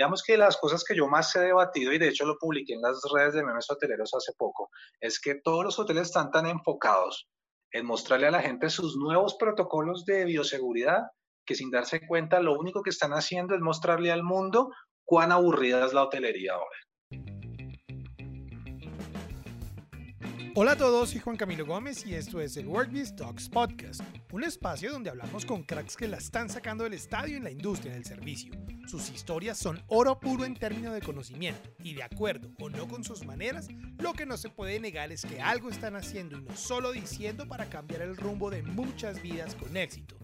Digamos que las cosas que yo más he debatido, y de hecho lo publiqué en las redes de memes hoteleros hace poco, es que todos los hoteles están tan enfocados en mostrarle a la gente sus nuevos protocolos de bioseguridad que sin darse cuenta lo único que están haciendo es mostrarle al mundo cuán aburrida es la hotelería ahora. Hola a todos, soy Juan Camilo Gómez y esto es el Workbiz Talks Podcast, un espacio donde hablamos con cracks que la están sacando del estadio en la industria del servicio. Sus historias son oro puro en términos de conocimiento y de acuerdo o no con sus maneras, lo que no se puede negar es que algo están haciendo y no solo diciendo para cambiar el rumbo de muchas vidas con éxito.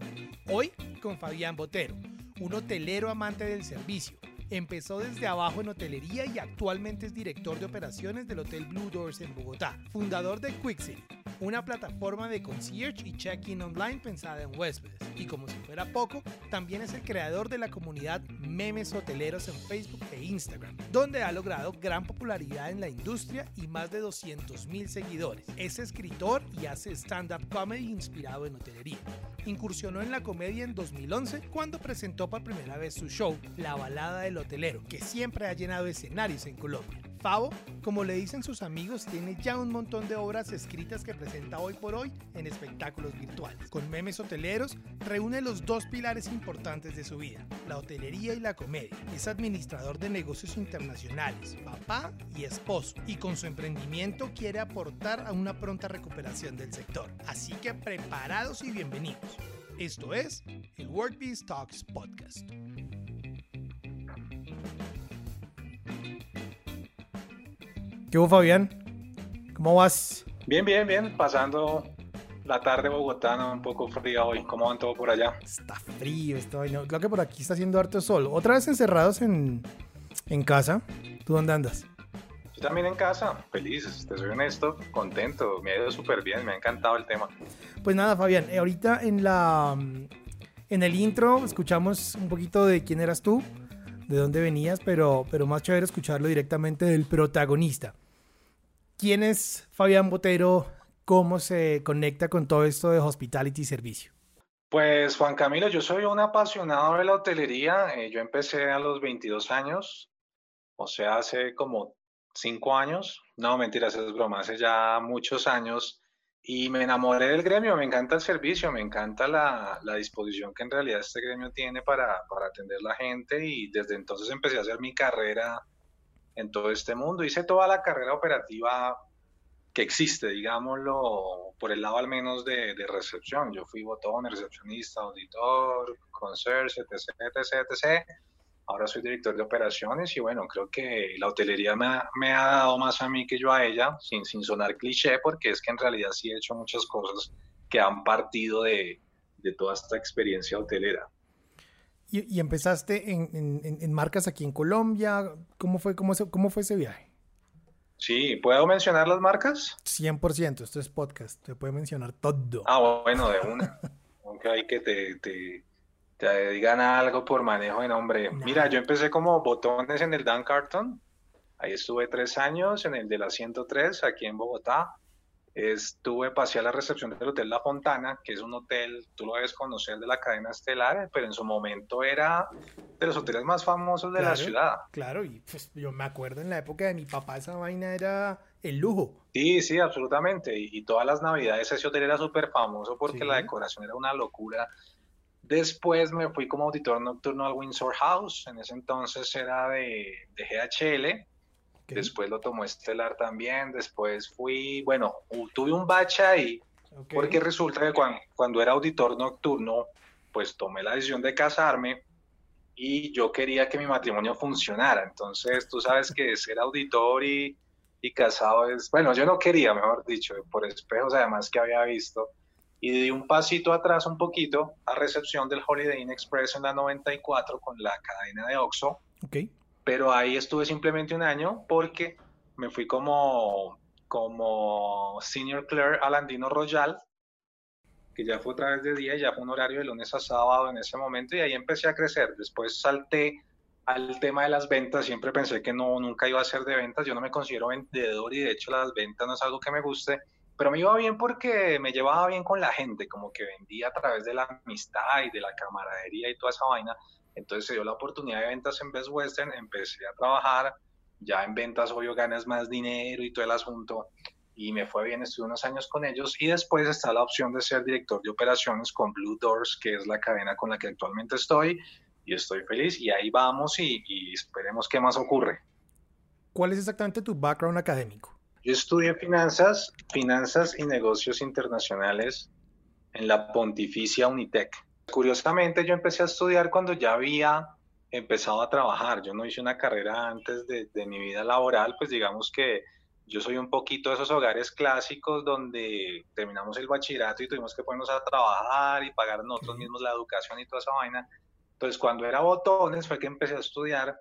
Hoy con Fabián Botero, un hotelero amante del servicio Empezó desde abajo en hotelería y actualmente es director de operaciones del Hotel Blue Doors en Bogotá, fundador de Quickcity, una plataforma de concierge y check-in online pensada en huéspedes. Y como si fuera poco, también es el creador de la comunidad Memes Hoteleros en Facebook e Instagram, donde ha logrado gran popularidad en la industria y más de 200.000 seguidores. Es escritor y hace stand-up comedy inspirado en hotelería. Incursionó en la comedia en 2011 cuando presentó por primera vez su show La Balada del Hotelero, que siempre ha llenado escenarios en Colombia. Favo, como le dicen sus amigos, tiene ya un montón de obras escritas que presenta hoy por hoy en espectáculos virtuales. Con memes hoteleros, reúne los dos pilares importantes de su vida, la hotelería y la comedia. Es administrador de negocios internacionales, papá y esposo, y con su emprendimiento quiere aportar a una pronta recuperación del sector. Así que preparados y bienvenidos. Esto es el WorkBees Talks Podcast. ¿Qué hubo, Fabián? ¿Cómo vas? Bien, bien, bien. Pasando la tarde bogotana, un poco fría hoy. ¿Cómo van todo por allá? Está frío, esto. Creo que por aquí está haciendo harto sol. Otra vez encerrados en, en casa. ¿Tú dónde andas? Yo también en casa, feliz, te soy honesto, contento, me ha ido súper bien, me ha encantado el tema. Pues nada, Fabián, eh, ahorita en la en el intro escuchamos un poquito de quién eras tú, de dónde venías, pero, pero más chévere escucharlo directamente del protagonista. ¿Quién es Fabián Botero? ¿Cómo se conecta con todo esto de hospitality servicio? Pues Juan Camilo, yo soy un apasionado de la hotelería. Eh, yo empecé a los 22 años, o sea, hace como 5 años. No, mentiras, es broma, hace ya muchos años y me enamoré del gremio, me encanta el servicio, me encanta la, la disposición que en realidad este gremio tiene para, para, atender la gente y desde entonces empecé a hacer mi carrera en todo este mundo. Hice toda la carrera operativa que existe, digámoslo, por el lado al menos de, de recepción. Yo fui botón, recepcionista, auditor, concierge, etc, etc, etc ahora soy director de operaciones y bueno, creo que la hotelería me ha, me ha, dado más a mí que yo a ella, sin, sin sonar cliché, porque es que en realidad sí he hecho muchas cosas que han partido de, de toda esta experiencia hotelera. ¿Y, y empezaste en, en, en, marcas aquí en Colombia? ¿Cómo fue, cómo, cómo fue ese viaje? Sí, ¿puedo mencionar las marcas? 100%, esto es podcast, te puede mencionar todo. Ah, bueno, de una. Aunque hay que te, te te digan algo por manejo de nombre. Mira, yo empecé como botones en el Dan Carton. Ahí estuve tres años en el de la 103, aquí en Bogotá. Estuve, pasé a la recepción del Hotel La Fontana, que es un hotel, tú lo debes conocer, de la cadena estelar, pero en su momento era de los hoteles más famosos de la ciudad. Claro, y pues yo me acuerdo en la época de mi papá, esa vaina era el lujo. Sí, sí, absolutamente. Y, todas las navidades ese hotel era súper famoso porque la decoración era una locura. Después me fui como auditor nocturno al Windsor House, en ese entonces era de, de GHL, después lo tomó Estelar también, después fui, bueno, tuve un bache ahí, porque resulta que cuando, cuando, era auditor nocturno, pues tomé la decisión de casarme y yo quería que mi matrimonio funcionara, entonces tú sabes que ser auditor y, y casado es, bueno, yo no quería, mejor dicho, por espejos además que había visto, y di un pasito atrás un poquito a recepción del Holiday Inn Express en la 94 con la cadena de Oxxo. Okay. Pero ahí estuve simplemente un año porque me fui como, como senior clerk al Andino Royal, que ya fue otra vez de día, ya fue un horario de lunes a sábado en ese momento y ahí empecé a crecer. Después salté al tema de las ventas, siempre pensé que no, nunca iba a ser de ventas, yo no me considero vendedor y de hecho las ventas no es algo que me guste, pero me iba bien porque me llevaba bien con la gente, como que vendía a través de la amistad y de la camaradería y toda esa vaina. Entonces se dio la oportunidad de ventas en Best Western, empecé a trabajar, ya en ventas obvio ganas más dinero y todo el asunto, y me fue bien, estuve unos años con ellos, y después está la opción de ser director de operaciones con Blue Doors, que es la cadena con la que actualmente estoy, y estoy feliz, y ahí vamos y, y esperemos qué más ocurre. ¿Cuál es exactamente tu background académico? Yo estudié finanzas, finanzas y negocios internacionales en la Pontificia Unitec. Curiosamente, yo empecé a estudiar cuando ya había empezado a trabajar. Yo no hice una carrera antes de, mi vida laboral, pues digamos que yo soy un poquito de esos hogares clásicos donde terminamos el bachillerato y tuvimos que ponernos a trabajar y pagar nosotros mismos la educación y toda esa vaina. Entonces, cuando era botones fue que empecé a estudiar,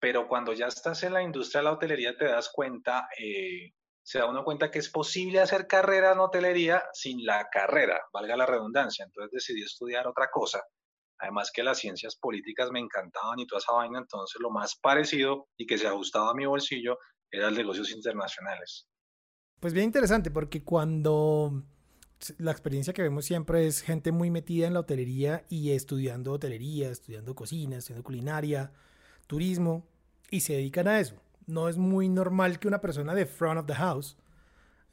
pero cuando ya estás en la industria de la hotelería te das cuenta eh, se da uno cuenta que es posible hacer carrera en hotelería sin la carrera, valga la redundancia. Entonces decidí estudiar otra cosa. Además que las ciencias políticas me encantaban y toda esa vaina, entonces lo más parecido y que se ajustaba a mi bolsillo era el negocios internacionales. Pues bien interesante porque cuando la experiencia que vemos siempre es gente muy metida en la hotelería y estudiando hotelería, estudiando cocina, estudiando culinaria, turismo y se dedican a eso no es muy normal que una persona de front of the house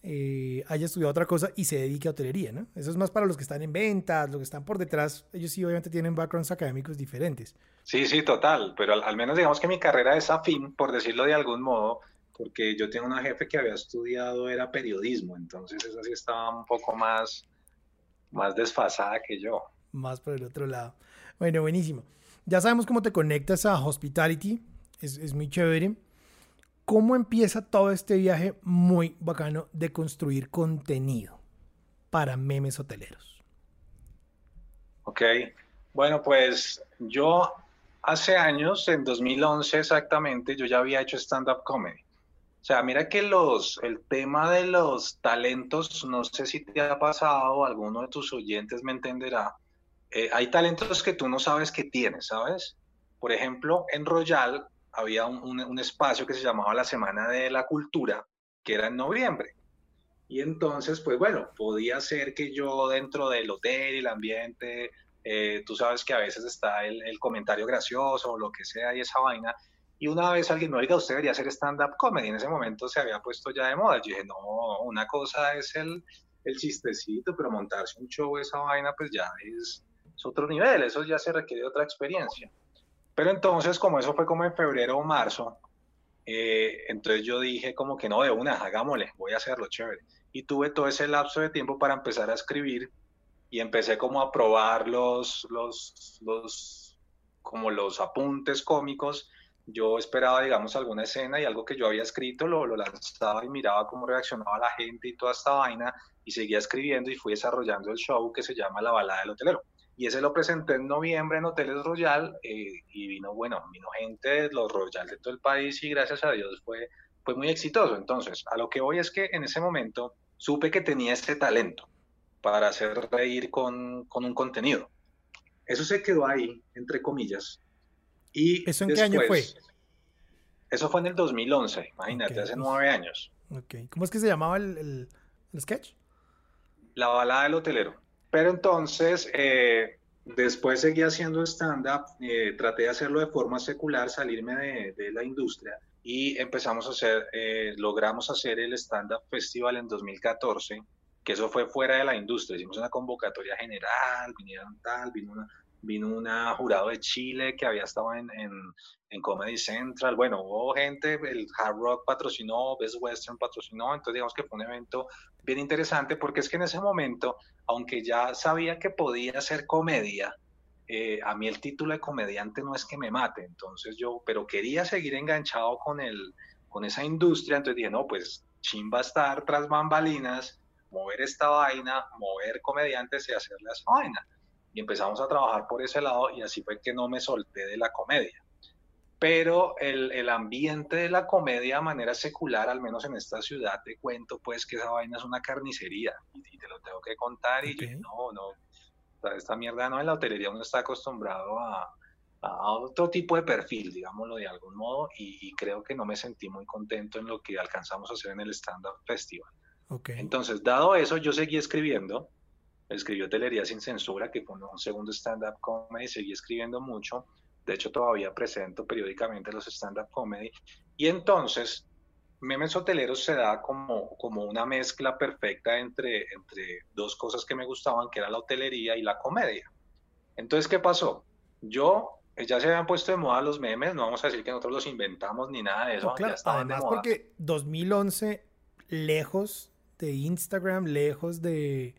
eh, haya estudiado otra cosa y se dedique a hotelería, ¿no? Eso es más para los que están en ventas, los que están por detrás, ellos sí obviamente tienen backgrounds académicos diferentes. Sí, sí, total, pero al, menos digamos que mi carrera es afín, por decirlo de algún modo, porque yo tengo una jefe que había estudiado, era periodismo, entonces esa sí estaba un poco más, más desfasada que yo. Más por el otro lado. Bueno, buenísimo. Ya sabemos cómo te conectas a Hospitality, es, es muy chévere cómo empieza todo este viaje muy bacano de construir contenido para memes hoteleros. Ok, bueno, pues yo hace años, en 2011 exactamente, yo ya había hecho stand-up comedy. O sea, mira que los, el tema de los talentos, no sé si te ha pasado, alguno de tus oyentes me entenderá, eh, hay talentos que tú no sabes que tienes, ¿sabes? Por ejemplo, en Royal había un, espacio que se llamaba la Semana de la Cultura, que era en noviembre. Y entonces, pues bueno, podía ser que yo dentro del hotel y el ambiente, eh, tú sabes que a veces está el, comentario gracioso o lo que sea y esa vaina. Y una vez alguien me oiga, usted debería hacer stand-up comedy. En ese momento se había puesto ya de moda. Yo dije, no, una cosa es el, el chistecito, pero montarse un show, esa vaina, pues ya es, es otro nivel. Eso ya se requiere otra experiencia. Pero entonces, como eso fue como en febrero o marzo, eh, entonces yo dije como que no, de una, hagámosle, voy a hacerlo, chévere. Y tuve todo ese lapso de tiempo para empezar a escribir y empecé como a probar los, los, los, como los apuntes cómicos. Yo esperaba, digamos, alguna escena y algo que yo había escrito lo, lo lanzaba y miraba cómo reaccionaba la gente y toda esta vaina y seguía escribiendo y fui desarrollando el show que se llama La Balada del Hotelero y ese lo presenté en noviembre en Hoteles Royal eh, y vino, bueno, vino gente de los Royal de todo el país y gracias a Dios fue, fue muy exitoso. Entonces, a lo que voy es que en ese momento supe que tenía este talento para hacer reír con, con un contenido. Eso se quedó ahí, entre comillas. Y ¿Eso en qué año fue? Eso fue en el 2011, imagínate, hace nueve años. Okay. ¿Cómo es que se llamaba el, el sketch? La balada del hotelero. Pero entonces, eh, después seguí haciendo stand-up, eh, traté de hacerlo de forma secular, salirme de, la industria y empezamos a hacer, eh, logramos hacer el stand-up festival en 2014, que eso fue fuera de la industria, hicimos una convocatoria general, vinieron tal, vino una, vino una jurado de Chile que había estado en, en, Comedy Central, bueno, hubo gente, el Hard Rock patrocinó, Best Western patrocinó, entonces digamos que fue un evento bien interesante porque es que en ese momento, aunque ya sabía que podía hacer comedia, eh, a mí el título de comediante no es que me mate, entonces yo, pero quería seguir enganchado con, el, con esa industria, entonces dije, no, pues chimba estar tras bambalinas, mover esta vaina, mover comediantes y hacerle esa vaina y empezamos a trabajar por ese lado y así fue que no me solté de la comedia. Pero el, el ambiente de la comedia de manera secular, al menos en esta ciudad, te cuento pues que esa vaina es una carnicería y, te lo tengo que contar y no, no, esta mierda no, en la hotelería uno está acostumbrado a, a otro tipo de perfil, digámoslo de algún modo, y, creo que no me sentí muy contento en lo que alcanzamos a hacer en el Stand Up Festival. Okay. Entonces, dado eso, yo seguí escribiendo, escribió Telería sin censura, que fue un segundo stand-up comedy, seguí escribiendo mucho. De hecho, todavía presento periódicamente los stand-up comedy. Y entonces, Memes Hoteleros se da como, como una mezcla perfecta entre, entre dos cosas que me gustaban, que era la hotelería y la comedia. Entonces, ¿qué pasó? Yo ya se habían puesto de moda los memes, no vamos a decir que nosotros los inventamos ni nada de eso. claro, además porque 2011, lejos de Instagram, lejos de,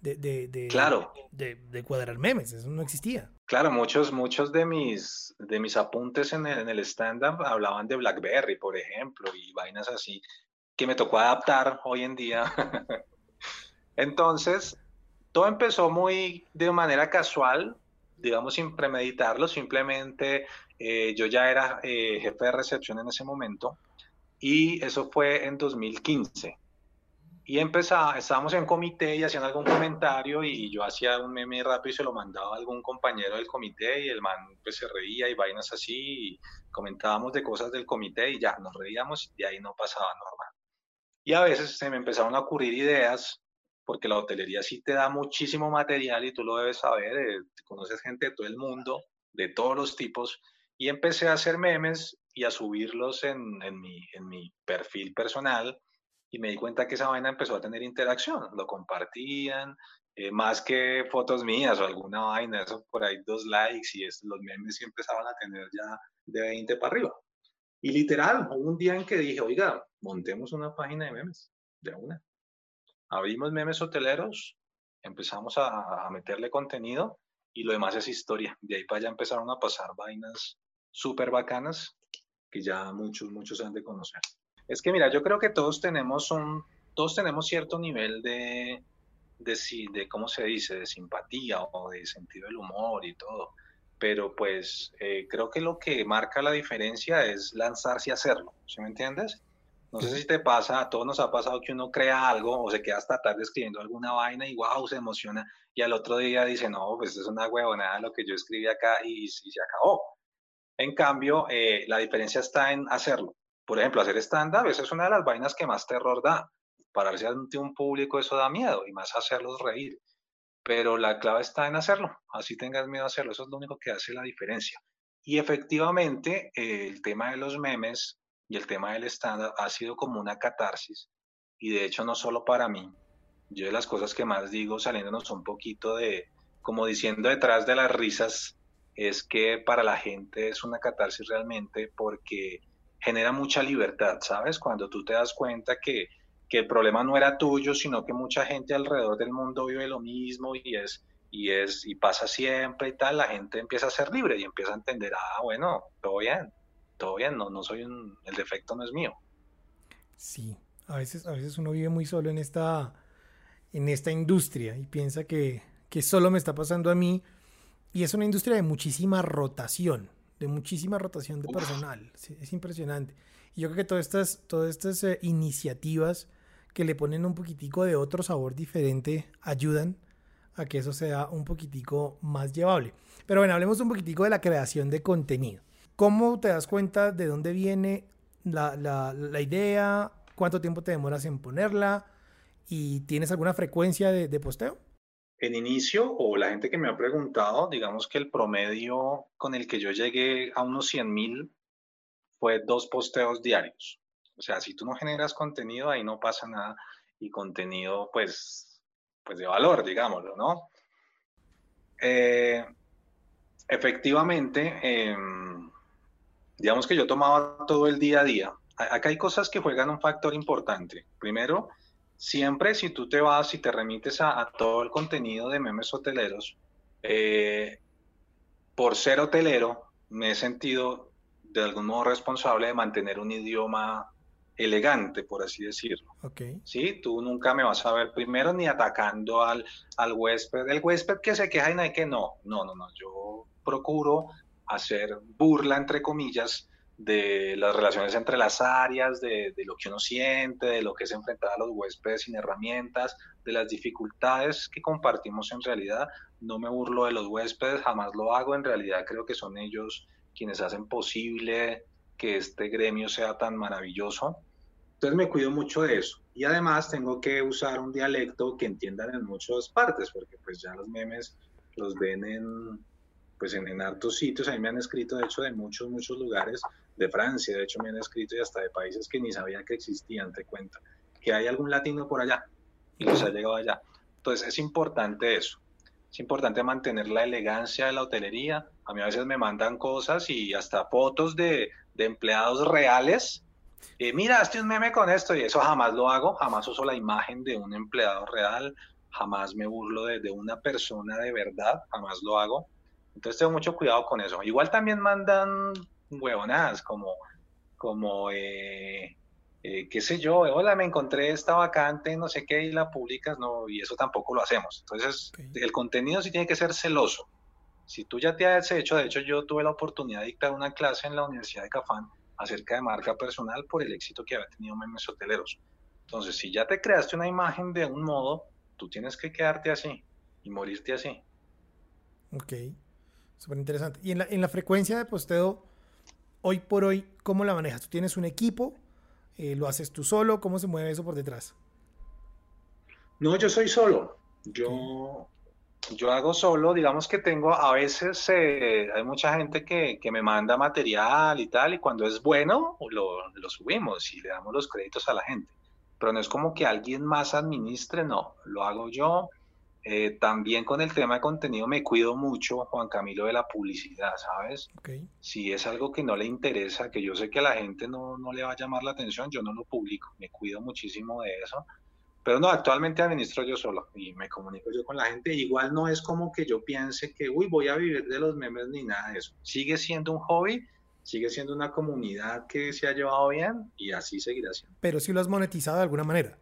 de, de, claro. de, de, cuadrar memes, eso no existía. Claro, muchos, muchos de mis, de mis apuntes en el, en el stand-up hablaban de BlackBerry, por ejemplo, y vainas así, que me tocó adaptar hoy en día. Entonces, todo empezó muy de manera casual, digamos sin premeditarlo, simplemente eh, yo ya era eh, jefe de recepción en ese momento y eso fue en 2015. Y empezaba, estábamos en comité y hacían algún comentario y yo hacía un meme rápido y se lo mandaba a algún compañero del comité y el man pues se reía y vainas así y comentábamos de cosas del comité y ya nos reíamos y de ahí no pasaba normal. Y a veces se me empezaron a ocurrir ideas porque la hotelería sí te da muchísimo material y tú lo debes saber, eh, conoces gente de todo el mundo, de todos los tipos, y empecé a hacer memes y a subirlos en, en, mi, en mi perfil personal y me di cuenta que esa vaina empezó a tener interacción, lo compartían, eh, más que fotos mías o alguna vaina, eso por ahí dos likes y los memes sí empezaban a tener ya de 20 para arriba. Y literal, hubo un día en que dije, oiga, montemos una página de memes, de una abrimos memes hoteleros, empezamos a, meterle contenido y lo demás es historia. De ahí para allá empezaron a pasar vainas súper bacanas que ya muchos, muchos han de conocer. Es que mira, yo creo que todos tenemos un, todos tenemos cierto nivel de, de, de ¿cómo se dice?, de simpatía o de sentido del humor y todo. Pero pues eh, creo que lo que marca la diferencia es lanzarse y hacerlo, ¿sí me entiendes? No sé si te pasa, a todos nos ha pasado que uno crea algo o se queda hasta tarde escribiendo alguna vaina y wow, se emociona y al otro día dice, no, pues es una huevonada lo que yo escribí acá y, se acabó. En cambio, eh, la diferencia está en hacerlo. Por ejemplo, hacer stand-up, esa es una de las vainas que más terror da. Pararse ante un público eso da miedo y más hacerlos reír. Pero la clave está en hacerlo, así tengas miedo a hacerlo, eso es lo único que hace la diferencia. Y efectivamente, eh, el tema de los memes y el tema del estándar ha sido como una catarsis. Y de hecho no solo para mí. Yo de las cosas que más digo saliéndonos un poquito de, como diciendo detrás de las risas, es que para la gente es una catarsis realmente porque genera mucha libertad, ¿sabes? Cuando tú te das cuenta que, que el problema no era tuyo, sino que mucha gente alrededor del mundo vive lo mismo y es y es y pasa siempre y tal, la gente empieza a ser libre y empieza a entender, ah, bueno, todo bien, todo bien, no, no soy un, el defecto no es mío. Sí, a veces, a veces uno vive muy solo en esta, en esta industria y piensa que, que solo me está pasando a mí. Y es una industria de muchísima rotación, de muchísima rotación de personal. es impresionante. Y yo creo que todas estas, todas estas eh, iniciativas que le ponen un poquitico de otro sabor diferente ayudan a que eso sea un poquitico más llevable. Pero bueno, hablemos un poquitico de la creación de contenido. ¿Cómo te das cuenta de dónde viene la, la, idea? ¿Cuánto tiempo te demoras en ponerla? ¿Y tienes alguna frecuencia de, posteo? En inicio, o la gente que me ha preguntado, digamos que el promedio con el que yo llegué a unos 100 mil fue dos posteos diarios. O sea, si tú no generas contenido, ahí no pasa nada. Y contenido, pues, pues de valor, digámoslo, ¿no? Eh, efectivamente, eh, digamos que yo tomaba todo el día a día. Acá hay cosas que juegan un factor importante. Primero, siempre si tú te vas y te remites a, todo el contenido de memes hoteleros, eh, por ser hotelero, me he sentido de algún modo responsable de mantener un idioma elegante, por así decirlo. Okay. Sí, tú nunca me vas a ver primero ni atacando al, al huésped. El huésped que se queja y no hay que no. No, no, no. Yo procuro hacer burla, entre comillas, de las relaciones entre las áreas, de, lo que uno siente, de lo que es enfrentar a los huéspedes sin herramientas, de las dificultades que compartimos en realidad. No me burlo de los huéspedes, jamás lo hago, en realidad creo que son ellos quienes hacen posible que este gremio sea tan maravilloso. Entonces me cuido mucho de eso. Y además tengo que usar un dialecto que entiendan en muchas partes, porque pues ya los memes los ven en, pues en, en hartos sitios, a mí me han escrito, de hecho, de muchos, muchos lugares, de Francia, de hecho me han escrito y hasta de países que ni sabía que existían, te cuento, que hay algún latino por allá y nos ha llegado allá. Entonces es importante eso, es importante mantener la elegancia de la hotelería. A mí a veces me mandan cosas y hasta fotos de, de empleados reales. Eh, mira, hazte un meme con esto y eso jamás lo hago, jamás uso la imagen de un empleado real, jamás me burlo de, de una persona de verdad, jamás lo hago. Entonces tengo mucho cuidado con eso. Igual también mandan huevonadas como, como eh, eh, qué sé yo, hola, me encontré esta vacante, no sé qué, y la publicas, no, y eso tampoco lo hacemos. Entonces, el contenido sí tiene que ser celoso. Si tú ya te has hecho, de hecho yo tuve la oportunidad de dictar una clase en la Universidad de Cafán acerca de marca personal por el éxito que había tenido memes hoteleros. Entonces, si ya te creaste una imagen de un modo, tú tienes que quedarte así y morirte así. Ok, súper interesante. ¿Y en la, en la frecuencia de posteo, hoy por hoy, cómo la manejas? ¿Tú tienes un equipo? Eh, ¿Lo haces tú solo? ¿Cómo se mueve eso por detrás? No, yo soy solo. Yo, yo hago solo, digamos que tengo, a veces eh, hay mucha gente que, que, me manda material y tal, y cuando es bueno, lo, lo, subimos y le damos los créditos a la gente. Pero no es como que alguien más administre, no, lo hago yo. Eh, también con el tema de contenido me cuido mucho, Juan Camilo, de la publicidad, ¿sabes? Okay. Si es algo que no le interesa, que yo sé que a la gente no, no le va a llamar la atención, yo no lo publico, me cuido muchísimo de eso. Pero no, actualmente administro yo solo y me comunico yo con la gente. Igual no es como que yo piense que, uy, voy a vivir de los memes ni nada de eso. Sigue siendo un hobby, sigue siendo una comunidad que se ha llevado bien y así seguirá siendo. Pero si lo has monetizado de alguna manera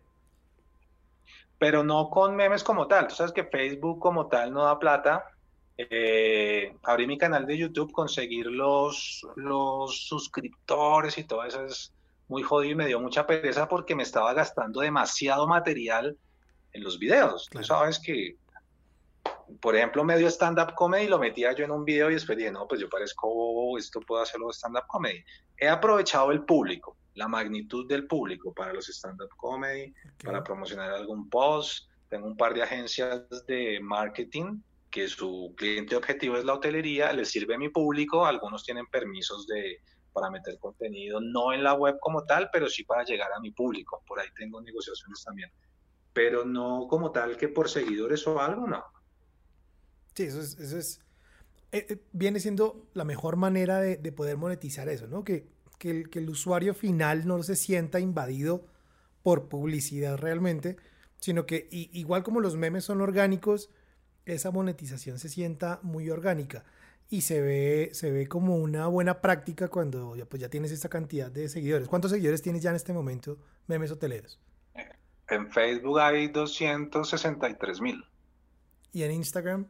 pero no con memes como tal. Tú sabes que Facebook como tal no da plata. Eh, abrí mi canal de YouTube, conseguir los, los suscriptores y todo eso es muy jodido y me dio mucha pereza porque me estaba gastando demasiado material en los videos. Claro. Tú sabes que, por ejemplo, medio stand-up comedy lo metía yo en un video y después dije, no, pues yo parezco, esto puedo hacerlo stand-up comedy. He aprovechado el público la magnitud del público para los stand-up comedy, okay. para promocionar algún post. Tengo un par de agencias de marketing que su cliente objetivo es la hotelería, les sirve a mi público, algunos tienen permisos de, para meter contenido, no en la web como tal, pero sí para llegar a mi público. Por ahí tengo negociaciones también. Pero no como tal que por seguidores o algo, no. Sí, eso es, eso es eh, eh, viene siendo la mejor manera de, de poder monetizar eso, ¿no? Que que el, que el usuario final no se sienta invadido por publicidad realmente, sino que y, igual como los memes son orgánicos, esa monetización se sienta muy orgánica y se ve, se ve como una buena práctica cuando ya, pues ya tienes esta cantidad de seguidores. ¿Cuántos seguidores tienes ya en este momento, memes hoteleros? En Facebook hay 263 mil. ¿Y en Instagram?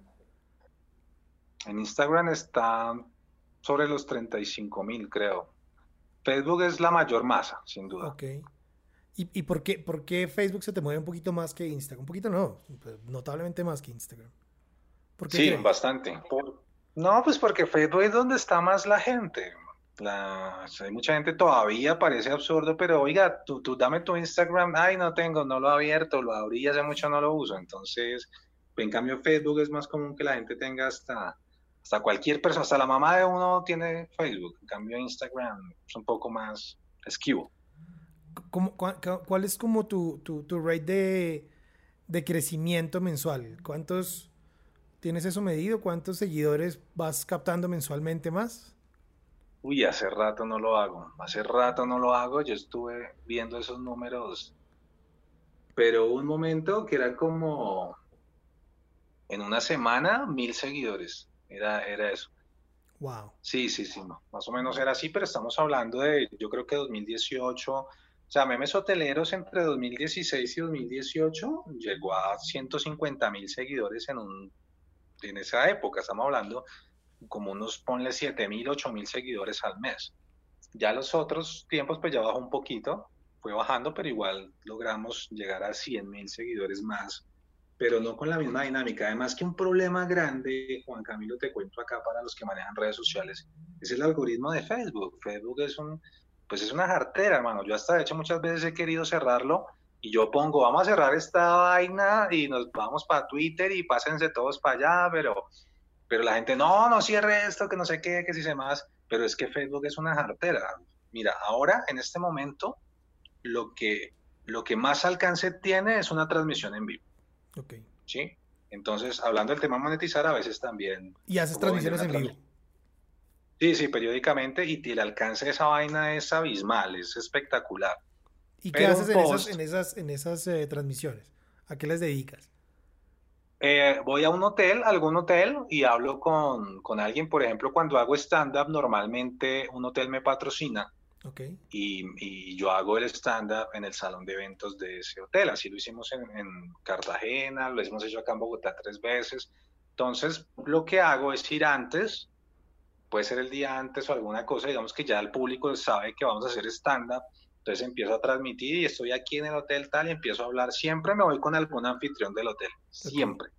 En Instagram está sobre los 35 mil, creo. Facebook es la mayor masa, sin duda. Ok. ¿Y, y por, qué, por, qué, Facebook se te mueve un poquito más que Instagram? Un poquito no, notablemente más que Instagram. ¿Por qué sí, crees? bastante. Por... No, pues porque Facebook es donde está más la gente. La... hay mucha gente todavía, parece absurdo, pero oiga, tú, tú dame tu Instagram. Ay, no tengo, no lo he abierto, lo abrí hace mucho, no lo uso. Entonces, en cambio, Facebook es más común que la gente tenga hasta hasta cualquier persona, hasta la mamá de uno tiene Facebook, en cambio Instagram es un poco más esquivo. ¿Cómo, ¿Cuál es como tu, tu, tu rate de, de, crecimiento mensual? ¿Cuántos tienes eso medido? ¿Cuántos seguidores vas captando mensualmente más? Uy, hace rato no lo hago, hace rato no lo hago, yo estuve viendo esos números, pero un momento que era como en una semana mil seguidores. Era, era eso. Wow. Sí, sí, sí, no. más o menos era así, pero estamos hablando de, yo creo que 2018, o sea, memes hoteleros entre 2016 y 2018 llegó a 150 mil seguidores en, un, en esa época, estamos hablando como unos, ponle 7 mil, 8 mil seguidores al mes. Ya los otros tiempos pues ya bajó un poquito, fue bajando, pero igual logramos llegar a 100 mil seguidores más pero no con la misma dinámica. Además que un problema grande, Juan Camilo, te cuento acá para los que manejan redes sociales, es el algoritmo de Facebook. Facebook es un, pues es una jartera, hermano. Yo hasta de hecho muchas veces he querido cerrarlo y yo pongo, vamos a cerrar esta vaina y nos vamos para Twitter y pásense todos para allá, pero Pero la gente, no, no cierre esto, que no sé qué, que si se más. Pero es que Facebook es una jartera. Mira, ahora, en este momento, lo que, lo que más alcance tiene es una transmisión en vivo. Ok. ¿Sí? Entonces, hablando del tema monetizar, a veces también... ¿Y haces transmisiones en vivo? Sí, sí, periódicamente, y el alcance de esa vaina es abismal, es espectacular. ¿Y qué haces en esas, en esas, en esas eh, transmisiones? ¿A qué les dedicas? Eh, voy a un hotel, algún hotel, y hablo con, con alguien. Por ejemplo, cuando hago stand-up, normalmente un hotel me patrocina. Okay. Y, y, yo hago el stand-up en el salón de eventos de ese hotel. Así lo hicimos en, en, Cartagena, lo hemos hecho acá en Bogotá tres veces. Entonces, lo que hago es ir antes, puede ser el día antes o alguna cosa, digamos que ya el público sabe que vamos a hacer stand-up entonces empiezo a transmitir y estoy aquí en el hotel tal y empiezo a hablar. Siempre me voy con algún anfitrión del hotel, siempre.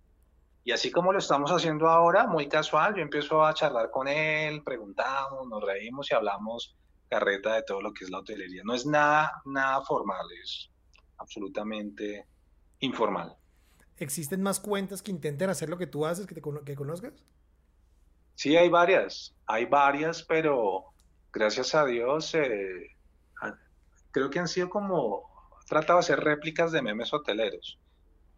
Y así como lo estamos haciendo ahora, muy casual, yo empiezo a charlar con él, preguntamos, nos reímos y hablamos carreta de todo lo que es la hotelería. No es nada, nada formal, es absolutamente informal. ¿Existen más cuentas que intenten hacer lo que tú haces, que, te, que conozcas? Sí, hay varias, hay varias, pero gracias a Dios eh, creo que han sido como, tratado de hacer réplicas de memes hoteleros.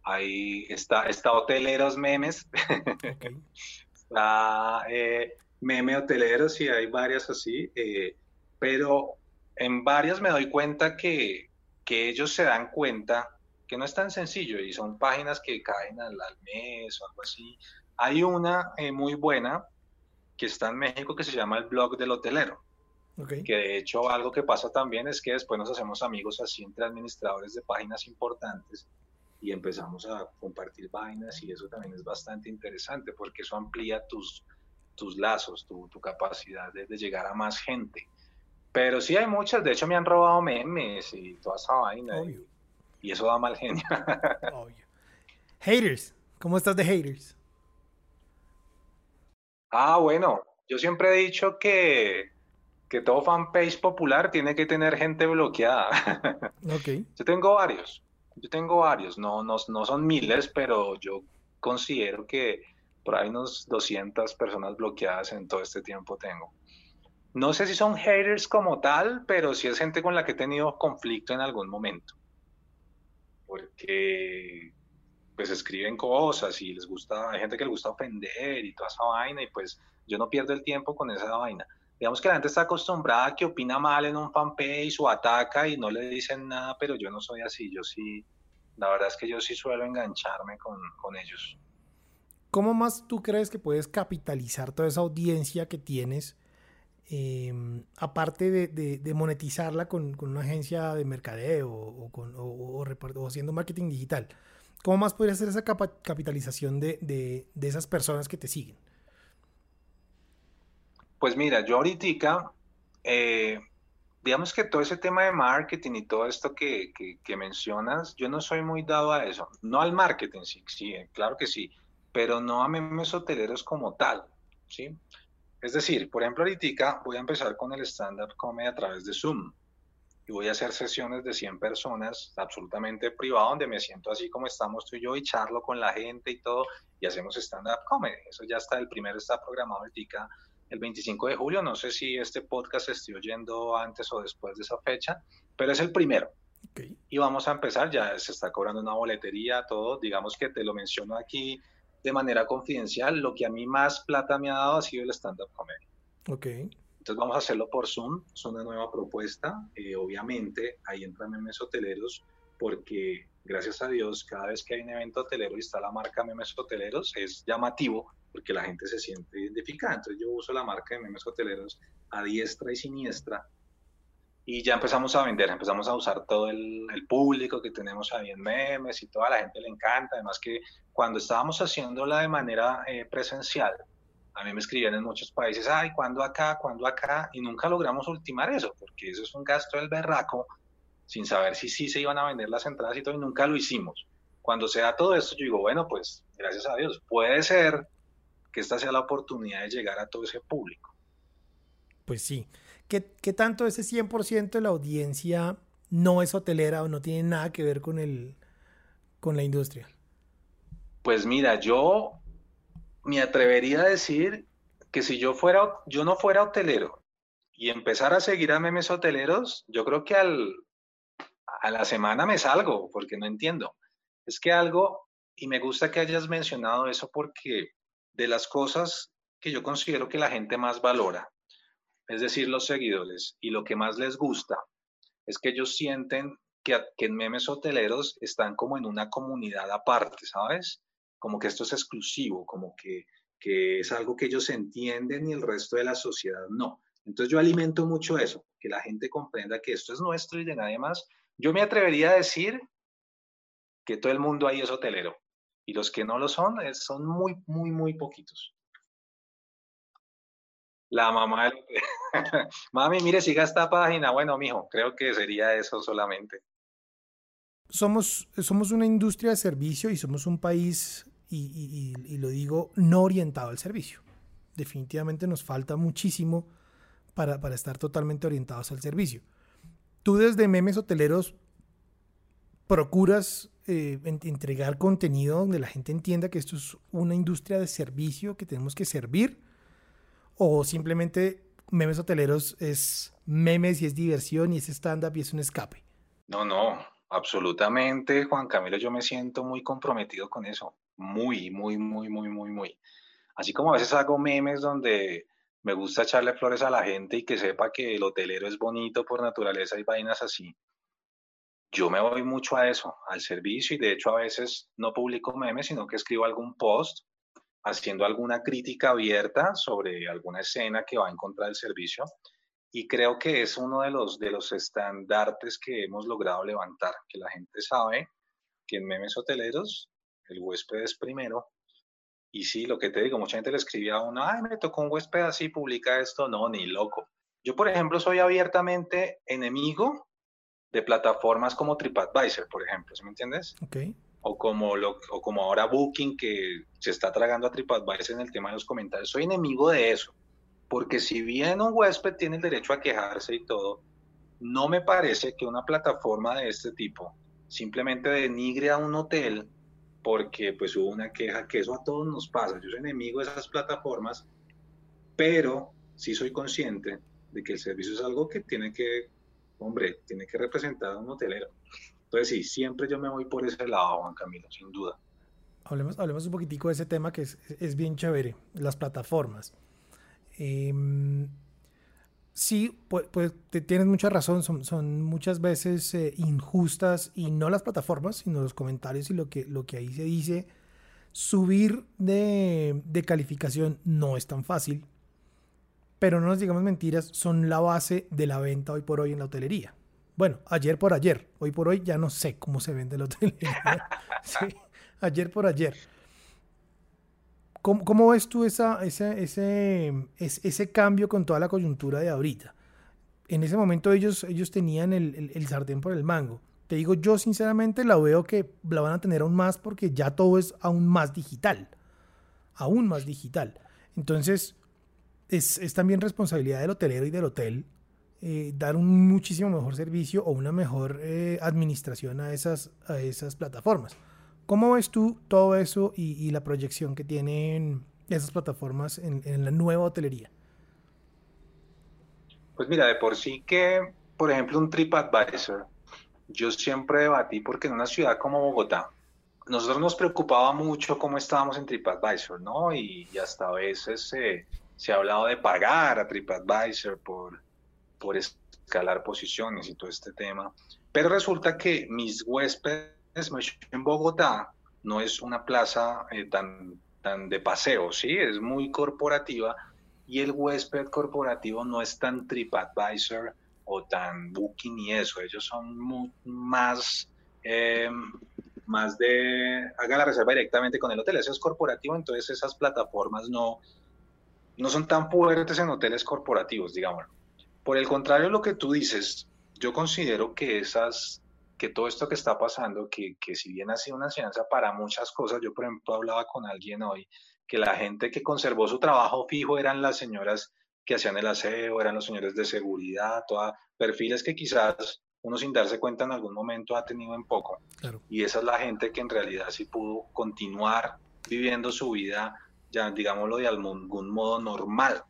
Ahí está, está hoteleros memes, está eh, meme hoteleros y hay varias así, eh, pero en varias me doy cuenta que, que ellos se dan cuenta que no es tan sencillo y son páginas que caen al, mes o algo así. Hay una eh, muy buena que está en México que se llama el blog del hotelero. Que de hecho algo que pasa también es que después nos hacemos amigos así entre administradores de páginas importantes y empezamos a compartir vainas y eso también es bastante interesante porque eso amplía tus, tus lazos, tu, tu capacidad de, llegar a más gente. Pero sí hay muchas, de hecho me han robado memes y toda esa vaina y, eso da mal genio. Haters, ¿cómo estás de haters? Ah, bueno, yo siempre he dicho que que todo fanpage popular tiene que tener gente bloqueada. Okay. Yo tengo varios, yo tengo varios, no, no, no son miles, pero yo considero que por ahí unos 200 personas bloqueadas en todo este tiempo tengo. No sé si son haters como tal, pero sí es gente con la que he tenido conflicto en algún momento. Porque pues escriben cosas y les gusta, hay gente que le gusta ofender y toda esa vaina y pues yo no pierdo el tiempo con esa vaina digamos que la gente está acostumbrada a que opina mal en un fanpage o ataca y no le dicen nada, pero yo no soy así, yo sí, la verdad es que yo sí suelo engancharme con, ellos. ¿Cómo más tú crees que puedes capitalizar toda esa audiencia que tienes, em, aparte de, monetizarla con, una agencia de mercadeo o, haciendo marketing digital? ¿Cómo más podrías hacer esa capitalización de, de esas personas que te siguen? Pues mira, yo ahorita, eh, digamos que todo ese tema de marketing y todo esto que, mencionas, yo no soy muy dado a eso. No al marketing, sí, sí, claro que sí, pero no a memes hoteleros como tal, ¿sí? Es decir, por ejemplo, ahorita voy a empezar con el stand-up comedy a través de Zoom. Y voy a hacer sesiones de 100 personas absolutamente privado, donde me siento así como estamos tú y yo y charlo con la gente y todo, y hacemos stand-up comedy. Eso ya está, el primero está programado ahorita el 25 de julio. No sé si este podcast se esté oyendo antes o después de esa fecha, pero es el primero. Y vamos a empezar, ya se está cobrando una boletería, todo. Digamos que te lo menciono aquí de manera confidencial. Lo que a mí más plata me ha dado ha sido el stand-up comedy. Ok. Entonces vamos a hacerlo por Zoom, es una nueva propuesta. Eh, obviamente ahí entran memes hoteleros porque gracias a Dios cada vez que hay un evento hotelero y está la marca memes hoteleros es llamativo porque la gente se siente identificada. Entonces yo uso la marca de memes hoteleros a diestra y siniestra y ya empezamos a vender, empezamos a usar todo el, público que tenemos ahí en memes y toda la gente le encanta. Además que cuando estábamos haciéndola de manera eh, presencial, a mí me escribían en muchos países, ay, ¿cuándo acá? ¿Cuándo acá? Y nunca logramos ultimar eso, porque eso es un gasto del berraco, sin saber si sí se iban a vender las entradas y todo, y nunca lo hicimos. Cuando se da todo esto, yo digo, bueno, pues gracias a Dios, puede ser que esta sea la oportunidad de llegar a todo ese público. Pues sí. ¿Qué, tanto ese 100% de la audiencia no es hotelera o no tiene nada que ver con, el, con la industria? Pues mira, yo me atrevería a decir que si yo fuera, yo no fuera hotelero y empezar a seguir a memes hoteleros, yo creo que al, a la semana me salgo, porque no entiendo. Es que algo, y me gusta que hayas mencionado eso porque de las cosas que yo considero que la gente más valora, es decir, los seguidores, y lo que más les gusta, es que ellos sienten que, en memes hoteleros están como en una comunidad aparte, ¿sabes? Como que esto es exclusivo, como que, que es algo que ellos entienden y el resto de la sociedad no. Entonces yo alimento mucho eso, que la gente comprenda que esto es nuestro y de nadie más. Yo me atrevería a decir que todo el mundo ahí es hotelero y los que no lo son son muy, muy, muy poquitos. La mamá del... Mami, mire, siga esta página. Bueno, mijo, creo que sería eso solamente. Somos, somos una industria de servicio y somos un país, y, y lo digo, no orientado al servicio. Definitivamente nos falta muchísimo para, para estar totalmente orientados al servicio. Tú desde memes hoteleros procuras eh, entregar contenido donde la gente entienda que esto es una industria de servicio que tenemos que servir o simplemente memes hoteleros es memes y es diversión y es stand-up y es un escape. No, no, absolutamente, Juan Camilo, yo me siento muy comprometido con eso, muy, muy, muy, muy, muy, muy. Así como a veces hago memes donde me gusta echarle flores a la gente y que sepa que el hotelero es bonito por naturaleza y vainas así. Yo me voy mucho a eso, al servicio y de hecho a veces no publico memes, sino que escribo algún post haciendo alguna crítica abierta sobre alguna escena que va en contra del servicio y creo que es uno de los, de los estandartes que hemos logrado levantar, que la gente sabe que en memes hoteleros el huésped es primero y sí, lo que te digo, mucha gente le escribía a uno, ay, me tocó un huésped así, publica esto. No, ni loco. Yo, por ejemplo, soy abiertamente enemigo de plataformas como TripAdvisor, por ejemplo, ¿sí me entiendes? Ok. O como, lo, o como ahora Booking, que se está tragando a TripAdvisor en el tema de los comentarios. Soy enemigo de eso. Porque si bien un huésped tiene el derecho a quejarse y todo, no me parece que una plataforma de este tipo simplemente denigre a un hotel porque pues hubo una queja, que eso a todos nos pasa. Yo soy enemigo de esas plataformas, pero sí soy consciente de que el servicio es algo que tiene que, hombre, tiene que representar a un hotelero. Entonces sí, siempre yo me voy por ese lado, Juan Camilo, sin duda. Hablemos, hablemos un poquitico de ese tema que es, es bien chévere, las plataformas. Eh, Sí, pues, pues tienes mucha razón, son, son muchas veces eh, injustas y no las plataformas, sino los comentarios y lo que, lo que ahí se dice. Subir de, de calificación no es tan fácil, pero no nos digamos mentiras, son la base de la venta hoy por hoy en la hotelería. Bueno, ayer por ayer, hoy por hoy ya no sé cómo se vende hotelería. sí, ayer por ayer. ¿Cómo, ves tú esa, ese, ese, ese, cambio con toda la coyuntura de ahorita? En ese momento ellos, ellos tenían el, el, sartén por el mango. Te digo, yo sinceramente la veo que la van a tener aún más porque ya todo es aún más digital. Aún más digital. Entonces, es, es también responsabilidad del hotelero y del hotel eh, dar un muchísimo mejor servicio o una mejor eh, administración a esas, a esas plataformas. ¿Cómo ves tú todo eso y, la proyección que tienen esas plataformas en, la nueva hotelería? Pues mira, de por sí que, por ejemplo, un TripAdvisor, yo siempre debatí porque en una ciudad como Bogotá, nosotros nos preocupaba mucho cómo estábamos en TripAdvisor, ¿no? Y, hasta a veces se, ha hablado de pagar a TripAdvisor por, por escalar posiciones y todo este tema. Pero resulta que mis huéspedes en Bogotá no es una plaza eh, tan, tan de paseo, ¿sí? Es muy corporativa y el huésped corporativo no es tan TripAdvisor o tan Booking y eso. Ellos son más, em, más de haga la reserva directamente con el hotel. Eso es corporativo, entonces esas plataformas no, no son tan fuertes en hoteles corporativos, digamos. Por el contrario, lo que tú dices, yo considero que esas que todo esto que está pasando, que, que si bien ha sido una enseñanza para muchas cosas, yo por ejemplo hablaba con alguien hoy, que la gente que conservó su trabajo fijo eran las señoras que hacían el aseo, eran los señores de seguridad, toda, perfiles que quizás uno sin darse cuenta en algún momento ha tenido en poco. Y esa es la gente que en realidad sí pudo continuar viviendo su vida ya digámoslo de algún modo normal.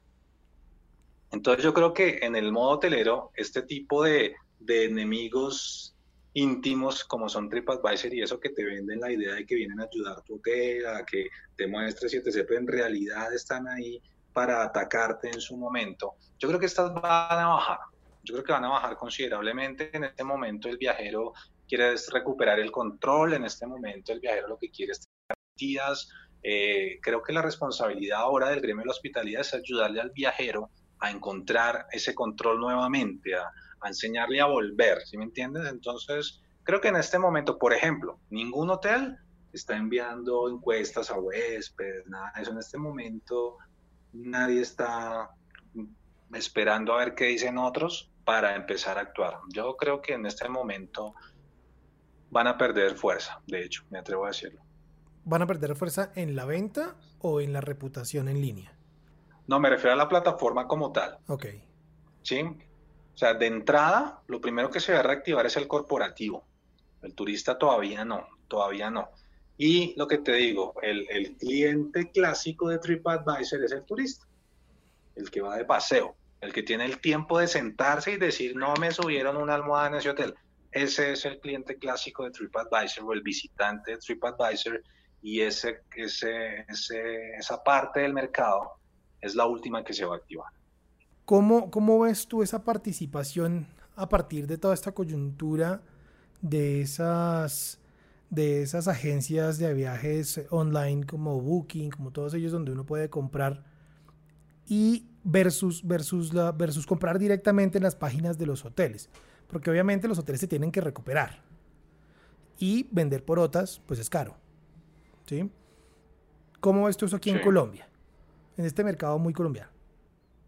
Entonces yo creo que en el modo hotelero, este tipo de, de enemigos íntimos como son TripAdvisor y eso que te venden la idea de que vienen a ayudar tu hotel, a que te muestres y te sepa, en realidad están ahí para atacarte en su momento. Yo creo que estas van a bajar. Yo creo que van a bajar considerablemente. En este momento el viajero quiere recuperar el control, en este momento el viajero lo que quiere es garantías. Eh, creo que la responsabilidad ahora del gremio de la hospitalidad es ayudarle al viajero a encontrar ese control nuevamente, a, enseñarle a volver, ¿sí me entiendes? Entonces, creo que en este momento, por ejemplo, ningún hotel está enviando encuestas a huéspedes, nada de eso en este momento, nadie está esperando a ver qué dicen otros para empezar a actuar. Yo creo que en este momento van a perder fuerza, de hecho, me atrevo a decirlo. ¿Van a perder fuerza en la venta o en la reputación en línea? No, me refiero a la plataforma como tal. Ok. Sí, o sea, de entrada, lo primero que se va a reactivar es el corporativo. El turista todavía no, todavía no. Y lo que te digo, el, el cliente clásico de TripAdvisor es el turista, el que va de paseo, el que tiene el tiempo de sentarse y decir, no me subieron una almohada en ese hotel. Ese es el cliente clásico de TripAdvisor o el visitante de TripAdvisor y ese, ese, ese, esa parte del mercado es la última que se va a activar. ¿Cómo, ¿Cómo ves tú esa participación a partir de toda esta coyuntura de esas, de esas agencias de viajes online como Booking, como todos ellos donde uno puede comprar y versus, versus, la, versus comprar directamente en las páginas de los hoteles? Porque obviamente los hoteles se tienen que recuperar y vender por otras, pues es caro. ¿sí? ¿Cómo ves tú eso aquí en Colombia? En este mercado muy colombiano.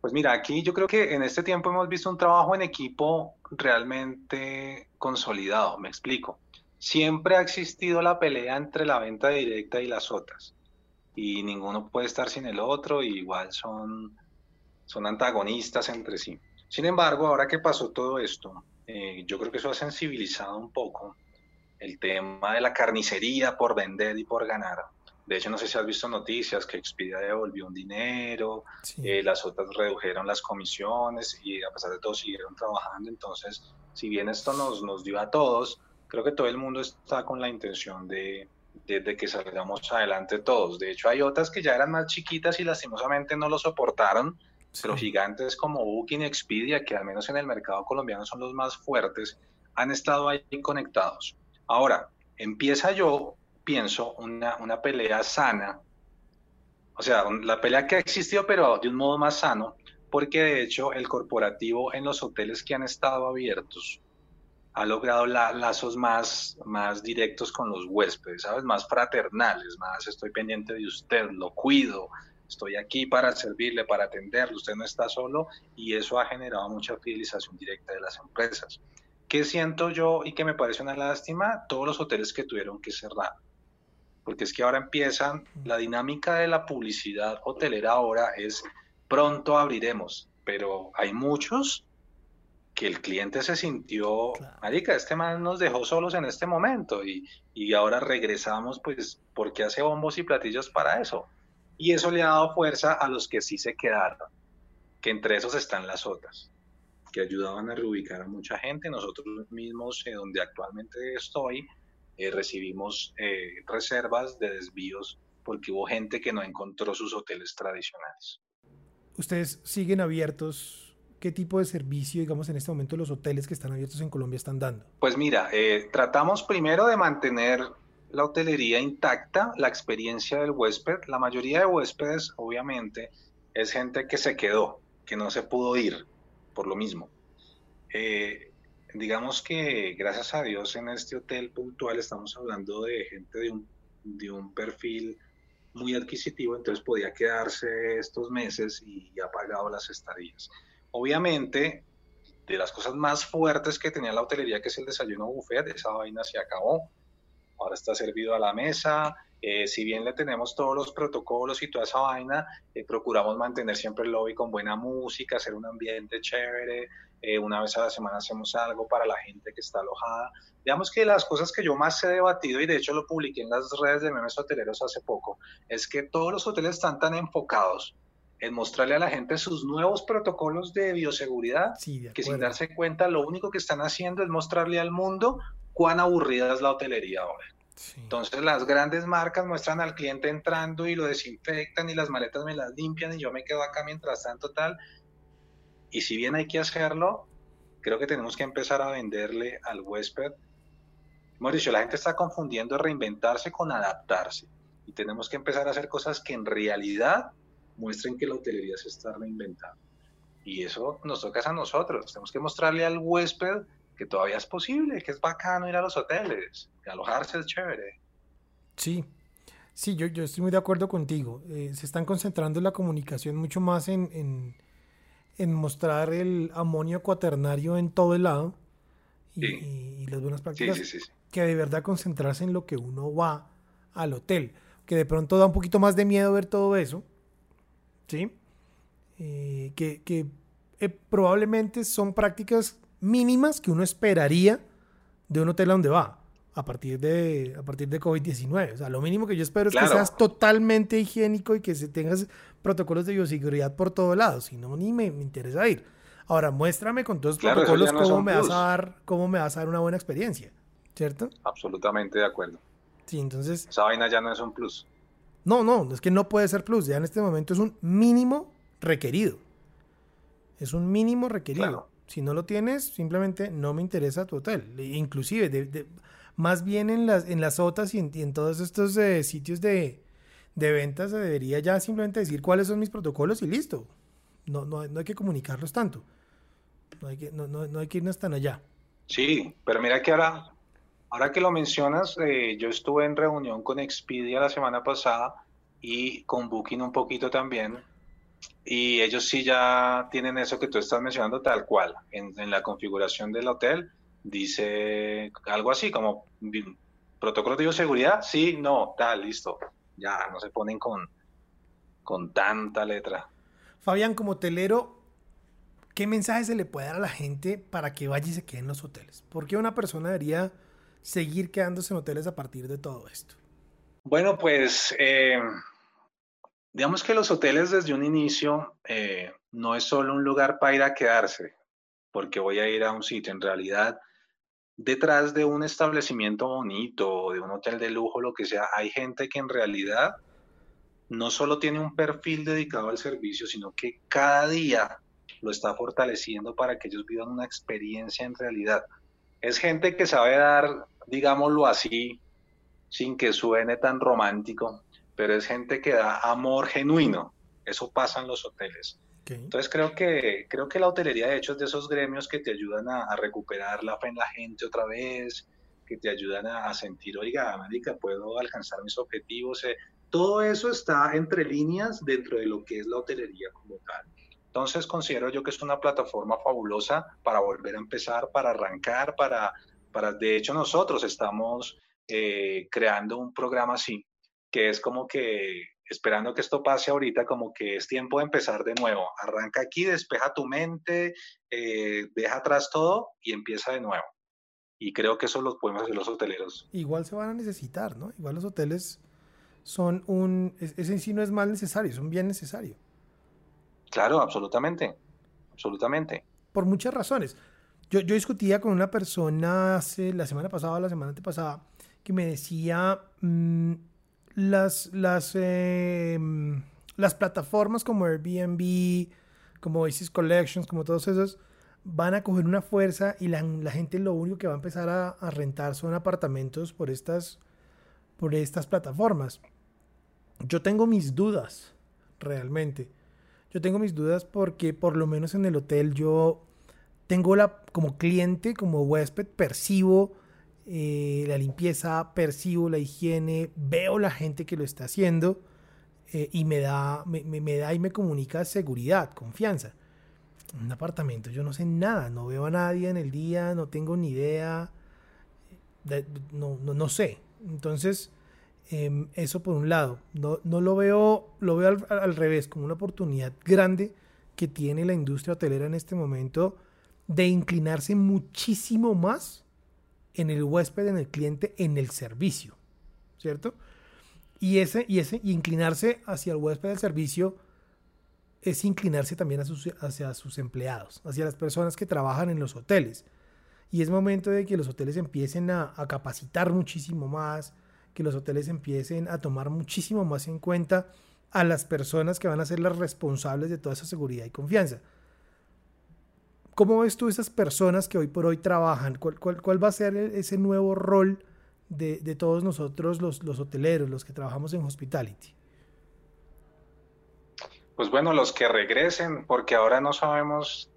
Pues mira, aquí yo creo que en este tiempo hemos visto un trabajo en equipo realmente consolidado, me explico. Siempre ha existido la pelea entre la venta directa y las otras. Y ninguno puede estar sin el otro, y igual son, son antagonistas entre sí. Sin embargo, ahora que pasó todo esto, eh, yo creo que eso ha sensibilizado un poco el tema de la carnicería por vender y por ganar de hecho, no sé si has visto noticias que Expedia devolvió un dinero, eh, las otras redujeron las comisiones y a pesar de todo siguieron trabajando. Entonces, si bien esto nos, nos dio a todos, creo que todo el mundo está con la intención de, de, que salgamos adelante todos. De hecho, hay otras que ya eran más chiquitas y lastimosamente no lo soportaron, pero gigantes como Booking y Expedia, que al menos en el mercado colombiano son los más fuertes, han estado ahí conectados. Ahora, empieza yo pienso, una, una pelea sana, o sea, la pelea que ha existido, pero de un modo más sano, porque de hecho el corporativo en los hoteles que han estado abiertos ha logrado lazos más, más directos con los huéspedes, ¿sabes? Más fraternales, más estoy pendiente de usted, lo cuido, estoy aquí para servirle, para atenderlo, usted no está solo y eso ha generado mucha fidelización directa de las empresas. ¿Qué siento yo y que me parece una lástima? Todos los hoteles que tuvieron que cerrar porque es que ahora empiezan, la dinámica de la publicidad hotelera ahora es pronto abriremos, pero hay muchos que el cliente se sintió, marica, este man nos dejó solos en este momento y, y ahora regresamos, pues, porque hace bombos y platillos para eso. Y eso le ha dado fuerza a los que sí se quedaron, que entre esos están las otras, que ayudaban a reubicar a mucha gente. Nosotros mismos, eh, donde actualmente estoy, eh, recibimos eh, reservas de desvíos porque hubo gente que no encontró sus hoteles tradicionales. ¿Ustedes siguen abiertos? ¿Qué tipo de servicio, digamos, en este momento los hoteles que están abiertos en Colombia están dando? Pues mira, eh, tratamos primero de mantener la hotelería intacta, la experiencia del huésped. La mayoría de huéspedes, obviamente, es gente que se quedó, que no se pudo ir por lo mismo. Eh, digamos que gracias a Dios en este hotel puntual estamos hablando de gente de un, de un perfil muy adquisitivo, entonces podía quedarse estos meses y ha pagado las estadías. Obviamente, de las cosas más fuertes que tenía la hotelería, que es el desayuno buffet, esa vaina se acabó. Ahora está servido a la mesa. Eh, si bien le tenemos todos los protocolos y toda esa vaina, eh, procuramos mantener siempre el lobby con buena música, hacer un ambiente chévere, eh, una vez a la semana hacemos algo para la gente que está alojada. Digamos que las cosas que yo más he debatido, y de hecho lo publiqué en las redes de memes hoteleros hace poco, es que todos los hoteles están tan enfocados en mostrarle a la gente sus nuevos protocolos de bioseguridad, que sin darse cuenta lo único que están haciendo es mostrarle al mundo cuán aburrida es la hotelería ahora. Entonces las grandes marcas muestran al cliente entrando y lo desinfectan y las maletas me las limpian y yo me quedo acá mientras tanto tal. Y si bien hay que hacerlo, creo que tenemos que empezar a venderle al huésped. Mauricio, la gente está confundiendo reinventarse con adaptarse. Y tenemos que empezar a hacer cosas que en realidad muestren que la hotelería se está reinventando. Y eso nos toca a nosotros. Tenemos que mostrarle al huésped que todavía es posible, que es bacano ir a los hoteles, que alojarse es chévere. Sí, sí, yo, yo estoy muy de acuerdo contigo. Eh, se están concentrando la comunicación mucho más en, en, mostrar el amonio cuaternario en todo el lado y, las buenas prácticas que de verdad concentrarse en lo que uno va al hotel. Que de pronto da un poquito más de miedo ver todo eso, ¿sí? Eh, que, que eh, probablemente son prácticas mínimas que uno esperaría de un hotel a donde va a partir de, a partir de COVID-19. O sea, lo mínimo que yo espero es que seas totalmente higiénico y que se tengas protocolos de bioseguridad por todos lados. Si no, ni me, interesa ir. Ahora, muéstrame con todos los protocolos cómo, me vas a dar, cómo me vas a dar una buena experiencia. ¿Cierto? Absolutamente de acuerdo. Sí, entonces... Esa vaina ya no es un plus. No, no, es que no puede ser plus. Ya en este momento es un mínimo requerido. Es un mínimo requerido. Si no lo tienes, simplemente no me interesa tu hotel. Inclusive, de, más bien en las, en las OTAs y en, todos estos eh, sitios de, de ventas se debería ya simplemente decir cuáles son mis protocolos y listo. No, no, no hay que comunicarlos tanto. No hay que, no, no, hay que irnos tan allá. Sí, pero mira que ahora, ahora que lo mencionas, eh, yo estuve en reunión con Expedia la semana pasada y con Booking un poquito también y ellos sí ya tienen eso que tú estás mencionando tal cual. En, la configuración del hotel dice algo así como protocolo de bioseguridad, sí, no, tal, listo. Ya no se ponen con, con tanta letra. Fabián, como hotelero, ¿qué mensaje se le puede dar a la gente para que vaya y se quede en los hoteles? ¿Por qué una persona debería seguir quedándose en hoteles a partir de todo esto? Bueno, pues eh, Digamos que los hoteles desde un inicio eh, no es solo un lugar para ir a quedarse, porque voy a ir a un sitio. En realidad, detrás de un establecimiento bonito o de un hotel de lujo, lo que sea, hay gente que en realidad no solo tiene un perfil dedicado al servicio, sino que cada día lo está fortaleciendo para que ellos vivan una experiencia en realidad. Es gente que sabe dar, digámoslo así, sin que suene tan romántico, pero es gente que da amor genuino. Eso pasa en los hoteles. Entonces creo que, creo que la hotelería de hecho es de esos gremios que te ayudan a, recuperar la fe en la gente otra vez, que te ayudan a, sentir, oiga, América, puedo alcanzar mis objetivos. Eh, todo eso está entre líneas dentro de lo que es la hotelería como tal. Entonces considero yo que es una plataforma fabulosa para volver a empezar, para arrancar, para, para de hecho nosotros estamos eh, creando un programa así, que es como que esperando que esto pase ahorita, como que es tiempo de empezar de nuevo. Arranca aquí, despeja tu mente, eh, deja atrás todo y empieza de nuevo. Y creo que eso lo podemos hacer los hoteleros. Igual se van a necesitar, ¿no? Igual los hoteles son un... Ese en sí no es mal necesario, es un bien necesario. Claro, absolutamente. Absolutamente. Por muchas razones. Yo, yo discutía con una persona hace, la semana pasada o la semana antepasada que me decía... Mm, las, las, em, las plataformas como Airbnb, como Oasis Collections, como todos esos, van a coger una fuerza y la, gente lo único que va a empezar a, rentar son apartamentos por estas, por estas plataformas. Yo tengo mis dudas, realmente. Yo tengo mis dudas porque por lo menos en el hotel yo tengo la, como cliente, como huésped, percibo eh, la limpieza, percibo la higiene, veo la gente que lo está haciendo eh, y me da, me, da y me comunica seguridad, confianza. En un apartamento yo no sé nada, no veo a nadie en el día, no tengo ni idea, no, no, no, sé. Entonces, em, eso por un lado, no, no lo veo, lo veo al, al, revés, como una oportunidad grande que tiene la industria hotelera en este momento de inclinarse muchísimo más en el huésped, en el cliente, en el servicio, ¿cierto? Y ese, y ese inclinarse hacia el huésped del servicio es inclinarse también hacia sus empleados, hacia las personas que trabajan en los hoteles. Y es momento de que los hoteles empiecen a capacitar muchísimo más, que los hoteles empiecen a tomar muchísimo más en cuenta a las personas que van a ser las responsables de toda esa seguridad y confianza. ¿Cómo ves tú esas personas que hoy por hoy trabajan? ¿Cuál, cuál, va a ser ese nuevo rol de, de todos nosotros los, los, hoteleros, los que trabajamos en hospitality? Pues bueno, los que regresen, porque ahora no sabemos,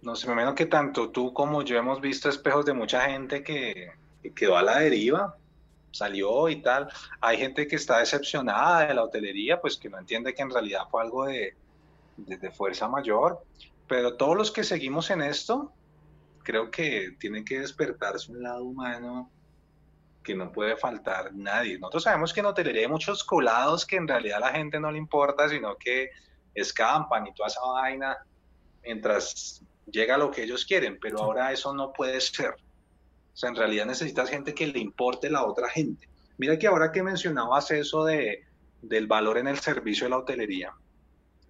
no sé, me menos que tanto tú como yo hemos visto espejos de mucha gente que, que quedó a la deriva, salió y tal. Hay gente que está decepcionada de la hotelería, pues que no entiende que en realidad fue algo de, de fuerza mayor. Pero todos los que seguimos en esto, creo que tiene que despertarse un lado humano que no puede faltar nadie. Nosotros sabemos que en hotelería hay muchos colados que en realidad a la gente no le importa, sino que escampan y toda esa vaina mientras llega lo que ellos quieren, pero ahora eso no puede ser. O sea, en realidad necesitas gente que le importe la otra gente. Mira que ahora que mencionabas eso de, del valor en el servicio de la hotelería,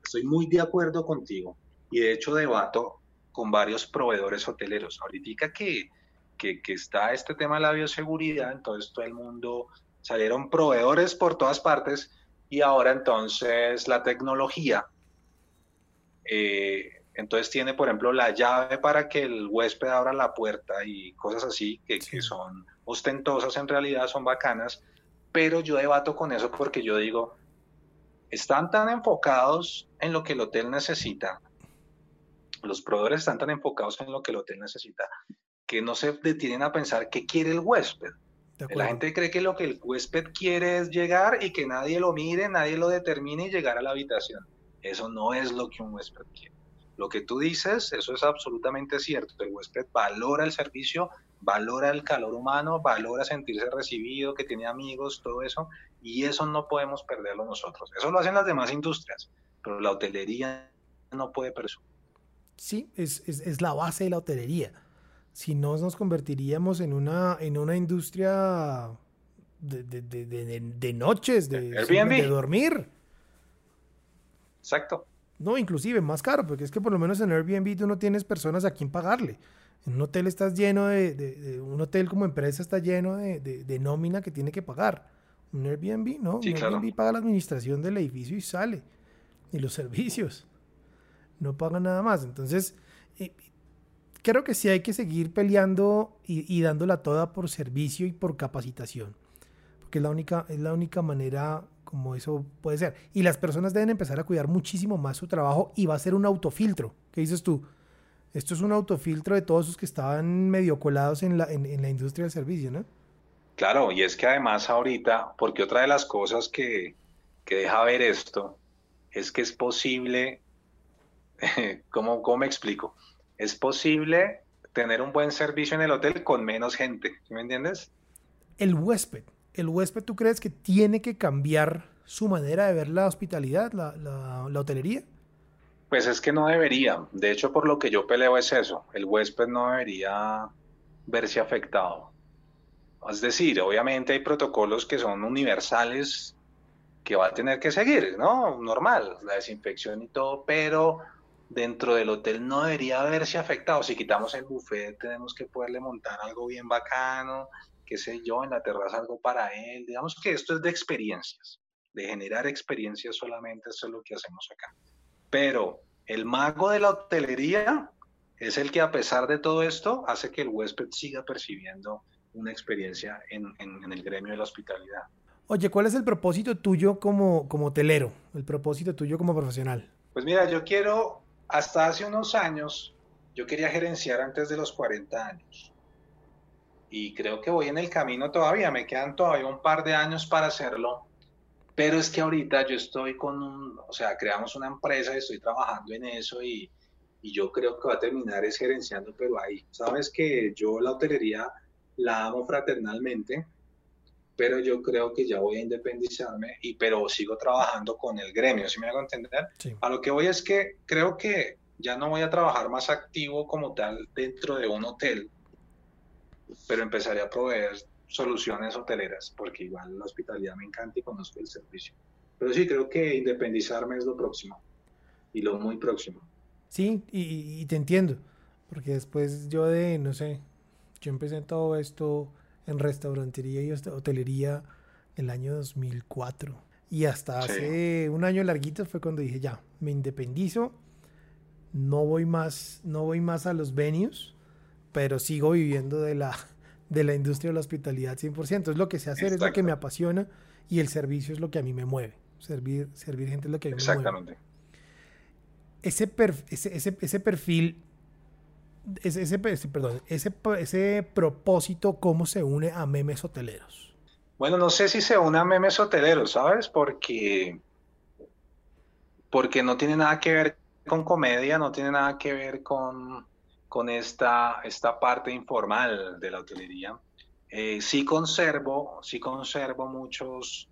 estoy muy de acuerdo contigo y de hecho debato con varios proveedores hoteleros. Ahorita que, que, que está este tema de la bioseguridad, entonces todo el mundo salieron proveedores por todas partes y ahora entonces la tecnología. Eh, entonces tiene, por ejemplo, la llave para que el huésped abra la puerta y cosas así que, que, son ostentosas en realidad, son bacanas, pero yo debato con eso porque yo digo, están tan enfocados en lo que el hotel necesita los proveedores están tan enfocados en lo que el hotel necesita que no se detienen a pensar qué quiere el huésped. La gente cree que lo que el huésped quiere es llegar y que nadie lo mire, nadie lo determine y llegar a la habitación. Eso no es lo que un huésped quiere. Lo que tú dices, eso es absolutamente cierto. El huésped valora el servicio, valora el calor humano, valora sentirse recibido, que tiene amigos, todo eso, y eso no podemos perderlo nosotros. Eso lo hacen las demás industrias, pero la hotelería no puede presumir sí, es, es, es, la base de la hotelería. Si no, nos convertiríamos en una, en una industria de, de, de, de noches, de, de dormir. Exacto. No, inclusive más caro, porque es que por lo menos en Airbnb tú no tienes personas a quien pagarle. En un hotel estás lleno de, un hotel como empresa está lleno de, nómina que tiene que pagar. Un Airbnb, ¿no? un Airbnb paga la administración del edificio y sale. Y los servicios no pagan nada más. Entonces, eh, creo que sí hay que seguir peleando y, dándola toda por servicio y por capacitación, porque es la única, es la única manera como eso puede ser. Y las personas deben empezar a cuidar muchísimo más su trabajo y va a ser un autofiltro. ¿Qué dices tú? Esto es un autofiltro de todos los que estaban medio colados en la, en la industria del servicio, ¿no? Claro, y es que además ahorita, porque otra de las cosas que, que deja ver esto es que es posible ¿Cómo, ¿Cómo me explico? Es posible tener un buen servicio en el hotel con menos gente, me entiendes? El huésped, el huésped, ¿tú crees que tiene que cambiar su manera de ver la hospitalidad, la, la, hotelería? Pues es que no debería. De hecho, por lo que yo peleo es eso. El huésped no debería verse afectado. Es decir, obviamente hay protocolos que son universales que va a tener que seguir, ¿no? Normal, la desinfección y todo, pero dentro del hotel no debería verse afectado. Si quitamos el buffet, tenemos que poderle montar algo bien bacano, qué sé yo, en la terraza algo para él. Digamos que esto es de experiencias, de generar experiencias solamente, eso es lo que hacemos acá. Pero el mago de la hotelería es el que a pesar de todo esto hace que el huésped siga percibiendo una experiencia en, en, el gremio de la hospitalidad. Oye, ¿cuál es el propósito tuyo como, como hotelero? El propósito tuyo como profesional. Pues mira, yo quiero hasta hace unos años yo quería gerenciar antes de los 40 años. Y creo que voy en el camino todavía, me quedan todavía un par de años para hacerlo. Pero es que ahorita yo estoy con un, o sea, creamos una empresa y estoy trabajando en eso y, y yo creo que va a terminar es gerenciando, pero ahí, sabes que yo la hotelería la amo fraternalmente, pero yo creo que ya voy a independizarme, y, pero sigo trabajando con el gremio, si me hago entender? A lo que voy es que creo que ya no voy a trabajar más activo como tal dentro de un hotel, pero empezaré a proveer soluciones hoteleras, porque igual la hospitalidad me encanta y conozco el servicio. Pero sí, creo que independizarme es lo próximo y lo muy próximo. Sí, y, te entiendo, porque después yo de, no sé, yo empecé todo esto en restaurantería y hotelería el año 2004. Y hasta hace un año larguito fue cuando dije, ya, me independizo, no voy más, no voy más a los venues, pero sigo viviendo de la, de la industria de la hospitalidad 100%. Es lo que sé hacer, es lo que me apasiona y el servicio es lo que a mí me mueve. Servir, servir gente es lo que a mí me mueve. Exactamente. Ese, ese, ese, perfil, ese, ese, propósito, ¿cómo se une a memes hoteleros? Bueno, no sé si se une a memes hoteleros, ¿sabes? Porque, porque no tiene nada que ver con comedia, no tiene nada que ver con, con esta, esta parte informal de la hotelería. Eh, sí conservo, sí conservo muchos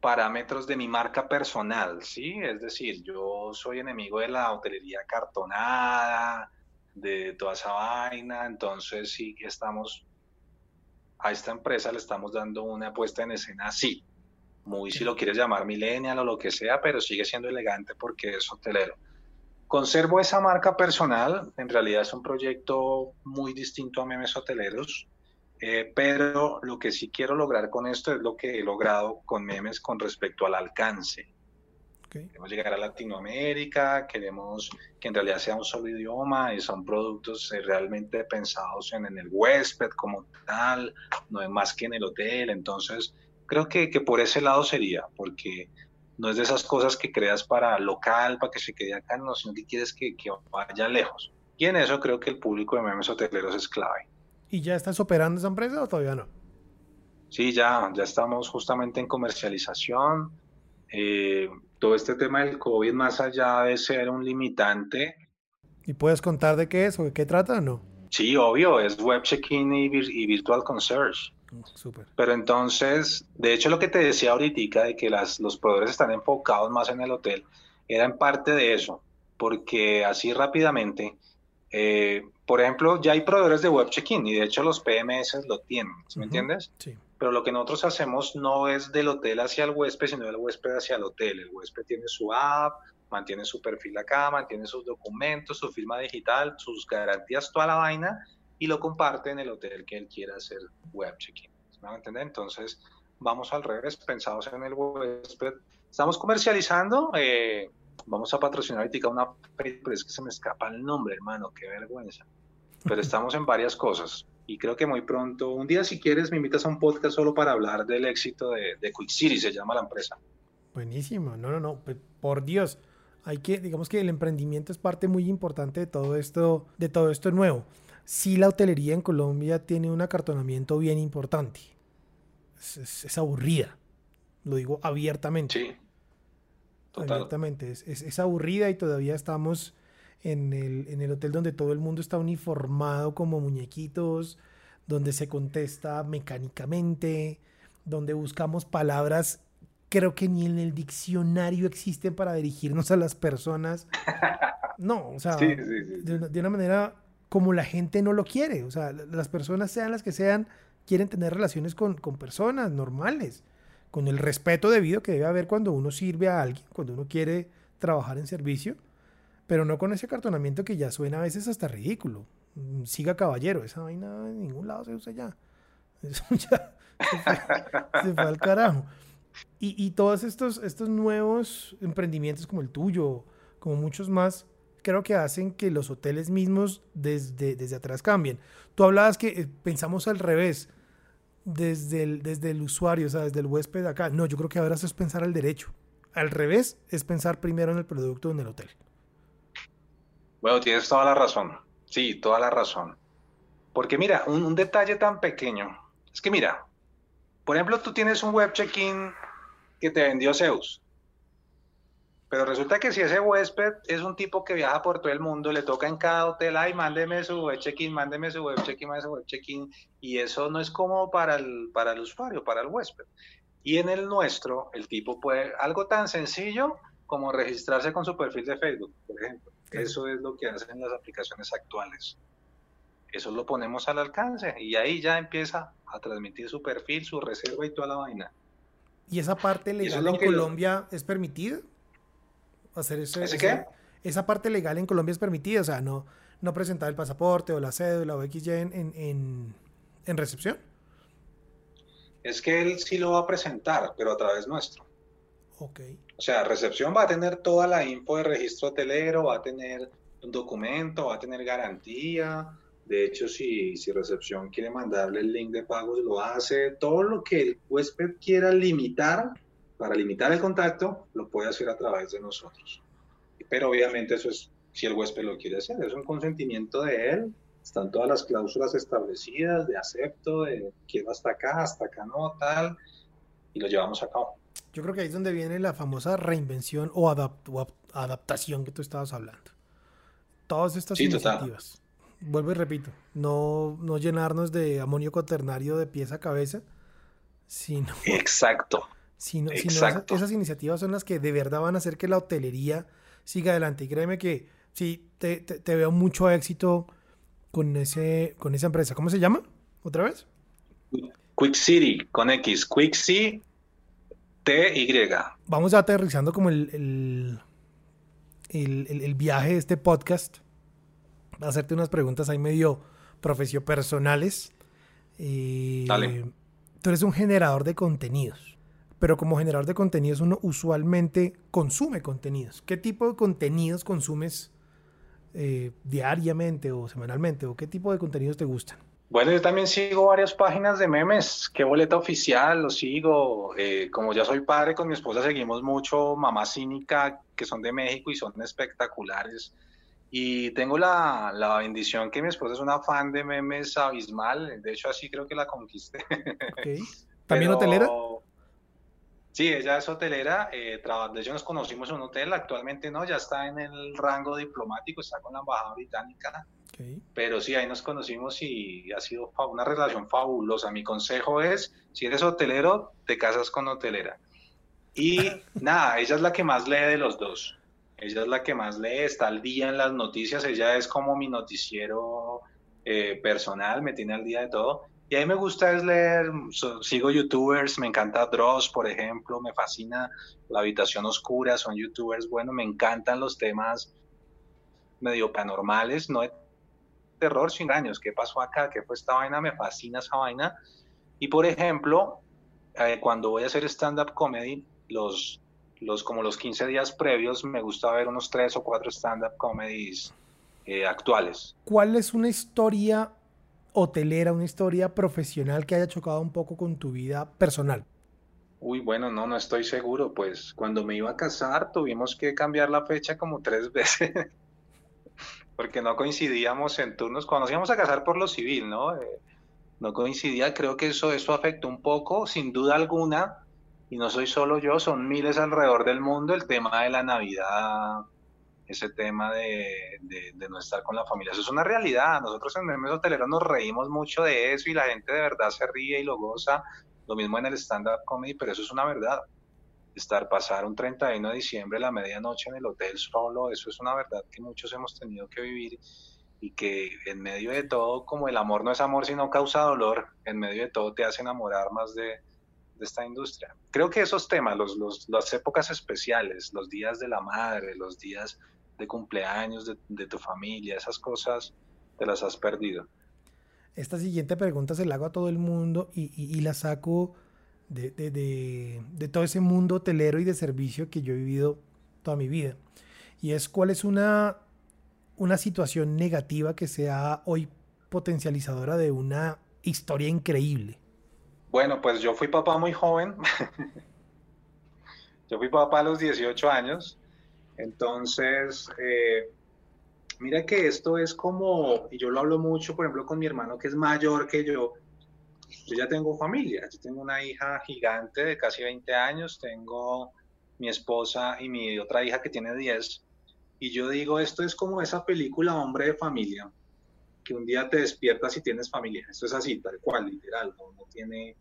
parámetros de mi marca personal, ¿sí? Es decir, yo soy enemigo de la hotelería cartonada, de toda esa vaina, entonces sí estamos, a esta empresa le estamos dando una puesta en escena así, muy si lo quieres llamar millennial o lo que sea, pero sigue siendo elegante porque es hotelero. Conservo esa marca personal, en realidad es un proyecto muy distinto a memes hoteleros, eh, pero lo que sí quiero lograr con esto es lo que he logrado con memes con respecto al alcance. Queremos llegar a Latinoamérica, queremos que en realidad sea un solo idioma y son productos eh, realmente pensados en, el huésped como tal, no es más que en el hotel. Entonces, creo que, que por ese lado sería, porque no es de esas cosas que creas para local, para que se quede acá, no, sino que quieres que, vaya lejos. Y en eso creo que el público de memes hoteleros es clave. ¿Y ya estás operando esa empresa o todavía no? Sí, ya, ya estamos justamente en comercialización. Eh, todo este tema del COVID, más allá de ser un limitante. ¿Y puedes contar de qué es o de qué trata o no? Sí, obvio, es web check-in y, y, virtual concierge. Pero entonces, de hecho lo que te decía ahorita de que las, los proveedores están enfocados más en el hotel, era en parte de eso, porque así rápidamente, eh, por ejemplo, ya hay proveedores de web check-in y de hecho los PMS lo tienen, ¿me entiendes? Sí. Pero lo que nosotros hacemos no es del hotel hacia el huésped, sino del huésped hacia el hotel. El huésped tiene su app, mantiene su perfil acá, mantiene sus documentos, su firma digital, sus garantías, toda la vaina, y lo comparte en el hotel que él quiera hacer web check-in. ¿Me van a entender? Entonces, vamos al revés, pensados en el huésped. Estamos comercializando, eh, vamos a patrocinar ahorita una, pero es que se me escapa el nombre, hermano, qué vergüenza. Pero estamos en varias cosas y creo que muy pronto, un día si quieres me invitas a un podcast solo para hablar del éxito de, de Quick City, se llama la empresa. Buenísimo, no, no, no, por Dios, hay que, digamos que el emprendimiento es parte muy importante de todo esto, de todo esto nuevo sí la hotelería en Colombia tiene un acartonamiento bien importante. Es, aburrida, lo digo abiertamente. Sí. Abiertamente, es, aburrida y todavía estamos en el, en el hotel donde todo el mundo está uniformado como muñequitos, donde se contesta mecánicamente, donde buscamos palabras creo que ni en el diccionario existen para dirigirnos a las personas. No, o sea, de, una manera como la gente no lo quiere. O sea, las personas sean las que sean, quieren tener relaciones con, personas normales, con el respeto debido que debe haber cuando uno sirve a alguien, cuando uno quiere trabajar en servicio, pero no con ese cartonamiento que ya suena a veces hasta ridículo. Mm, siga caballero, esa vaina en ningún lado se usa ya. Eso ya se fue, al carajo. Y, y, todos estos, estos nuevos emprendimientos como el tuyo, como muchos más, creo que hacen que los hoteles mismos desde, desde atrás cambien. Tú hablabas que eh, pensamos al revés, desde el, desde el usuario, o sea, desde el huésped acá. No, yo creo que ahora eso es pensar al derecho. Al revés es pensar primero en el producto en el hotel. Bueno, tienes toda la razón. Sí, toda la razón. Porque mira, un, detalle tan pequeño. Es que mira, por ejemplo, tú tienes un web check-in que te vendió Zeus pero resulta que si ese huésped es un tipo que viaja por todo el mundo, le toca en cada hotel, ay, mándeme su web check-in, mándeme su web check-in, mándeme su web check-in, y eso no es cómodo para el, para el usuario, para el huésped. Y en el nuestro, el tipo puede, algo tan sencillo como registrarse con su perfil de Facebook, por ejemplo. Eso es lo que hacen las aplicaciones actuales. Eso lo ponemos al alcance y ahí ya empieza a transmitir su perfil, su reserva y toda la vaina. ¿Y esa parte legal en Colombia es permitida? Hacer eso, ¿Ese qué? Esa parte legal en Colombia es permitida, o sea, no, no presentar el pasaporte o la cédula o XY en, en, en recepción. Es que él sí lo va a presentar, pero a través nuestro. Ok. O sea, recepción va a tener toda la info de registro hotelero, va a tener un documento, va a tener garantía. De hecho, si, si recepción quiere mandarle el link de pagos, lo hace. Todo lo que el huésped quiera limitar, para limitar el contacto, lo puede hacer a través de nosotros. Pero obviamente eso es si el huésped lo quiere hacer, es un consentimiento de él están todas las cláusulas establecidas de acepto, de quiero hasta acá, hasta acá no, tal, y lo llevamos a cabo. Yo creo que ahí es donde viene la famosa reinvención o, adaptación que tú estabas hablando. Todas estas iniciativas. Vuelvo y repito, no, no llenarnos de amonio cuaternario de pies a cabeza, sino... Exacto. Sino, Exacto. esas, iniciativas son las que de verdad van a hacer que la hotelería siga adelante. Y créeme que sí, te, te veo mucho éxito con, ese, con esa empresa. ¿Cómo se llama? ¿Otra vez? Quick City, con X. Quick City, T-Y. Vamos aterrizando como el, el, viaje de este podcast. a hacerte unas preguntas ahí medio profesio personales. Eh, Dale. Tú eres un generador de contenidos, pero como generador de contenidos uno usualmente consume contenidos. ¿Qué tipo de contenidos consumes eh, diariamente o semanalmente? ¿O qué tipo de contenidos te gustan? Bueno, yo también sigo varias páginas de memes. ¿Qué boleta oficial? Lo sigo. Eh, como ya soy padre, con mi esposa seguimos mucho Mamá Cínica, que son de México y son espectaculares. Y tengo la, la bendición que mi esposa es una fan de memes abismal. De hecho, así creo que la conquisté. ¿También hotelera? Sí, ella es hotelera, eh, de hecho nos conocimos en un hotel, actualmente no, ya está en el rango diplomático, está con la embajada británica, pero sí, ahí nos conocimos y ha sido una relación fabulosa. Mi consejo es, si eres hotelero, te casas con hotelera. Y nada, ella es la que más lee de los dos, ella es la que más lee, está al día en las noticias, ella es como mi noticiero eh, personal, me tiene al día de todo. Y a mí me gusta es leer, sigo youtubers, me encanta Dross, por ejemplo, me fascina La Habitación Oscura, son youtubers, bueno, me encantan los temas medio paranormales, no de terror, sin años, ¿qué pasó acá? ¿Qué fue esta vaina? Me fascina esa vaina. Y por ejemplo, eh, cuando voy a hacer stand-up comedy, los, los, como los 15 días previos, me gusta ver unos 3 o 4 stand-up comedies eh, actuales. ¿Cuál es una historia hotelera, una historia profesional que haya chocado un poco con tu vida personal? Uy, bueno, no, no estoy seguro. Pues cuando me iba a casar tuvimos que cambiar la fecha como tres veces, porque no coincidíamos en turnos. Cuando nos íbamos a casar por lo civil, ¿no? Eh, no coincidía. Creo que eso, eso afectó un poco, sin duda alguna. Y no soy solo yo, son miles alrededor del mundo. El tema de la Navidad ese tema de, de, no estar con la familia. Eso es una realidad. Nosotros en Memes Hoteleros nos reímos mucho de eso y la gente de verdad se ríe y lo goza. Lo mismo en el stand-up comedy, pero eso es una verdad. Estar, pasar un 31 de diciembre, la medianoche en el hotel solo, eso es una verdad que muchos hemos tenido que vivir y que en medio de todo, como el amor no es amor sino causa dolor, en medio de todo te hace enamorar más de, esta industria. Creo que esos temas, los, los, las épocas especiales, los días de la madre, los días de cumpleaños de, tu familia, esas cosas te las has perdido. Esta siguiente pregunta se la hago a todo el mundo y, la saco de, de, todo ese mundo hotelero y de servicio que yo he vivido toda mi vida. Y es cuál es una, una situación negativa que sea hoy potencializadora de una historia increíble. Bueno, pues yo fui papá muy joven. yo fui papá a los 18 años entonces, eh, mira que esto es como, y yo lo hablo mucho, por ejemplo, con mi hermano que es mayor que yo, yo ya tengo familia, yo tengo una hija gigante de casi 20 años, tengo mi esposa y mi otra hija que tiene 10, y yo digo, esto es como esa película Hombre de Familia, que un día te despiertas y tienes familia, esto es así, tal cual, literal, no, tiene,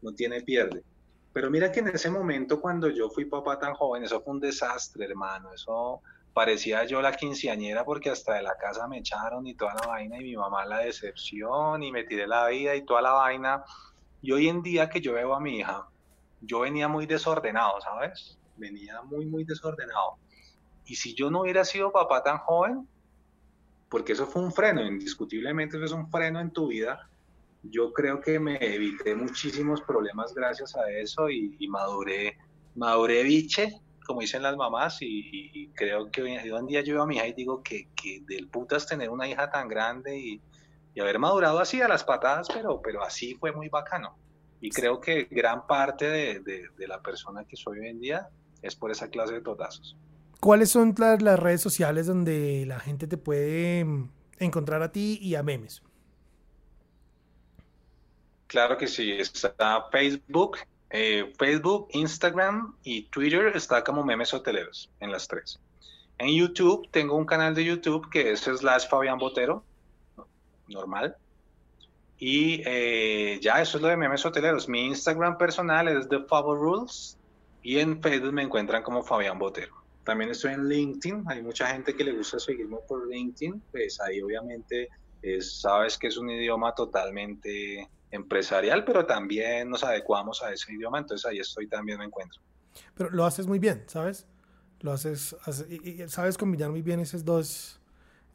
no tiene pierde. Pero mira que en ese momento, cuando yo fui papá tan joven, eso fue un desastre, hermano. Eso parecía yo la quinceañera porque hasta de la casa me echaron y toda la vaina y mi mamá la decepción y me tiré la vida y toda la vaina. Y hoy en día que yo veo a mi hija, yo venía muy desordenado, ¿sabes? Venía muy, muy desordenado. Y si yo no hubiera sido papá tan joven, porque eso fue un freno, indiscutiblemente eso es un freno en tu vida, yo creo que me evité muchísimos problemas gracias a eso y, y maduré, maduré biche como dicen las mamás, y, creo que hoy, en día yo veo a mi hija y digo que, que del putas tener una hija tan grande y, haber madurado así a las patadas, pero, pero así fue muy bacano. Y creo que gran parte de, de, la persona que soy hoy en día es por esa clase de totazos. ¿Cuáles son las, las redes sociales donde la gente te puede mm, encontrar a ti y a memes? Claro que sí, está Facebook, eh, Facebook, Instagram y Twitter está como memes hoteleros en las tres. En YouTube tengo un canal de YouTube que es slash Fabián Botero, normal. Y eh, ya, eso es lo de memes hoteleros. Mi Instagram personal es The Favo Rules y en Facebook me encuentran como Fabián Botero. También estoy en LinkedIn. Hay mucha gente que le gusta seguirme por LinkedIn. Pues ahí obviamente sabes que es un idioma totalmente empresarial, pero también nos adecuamos a ese idioma, entonces ahí estoy también me encuentro. Pero lo haces muy bien, ¿sabes? Lo haces, sabes combinar muy bien esos dos,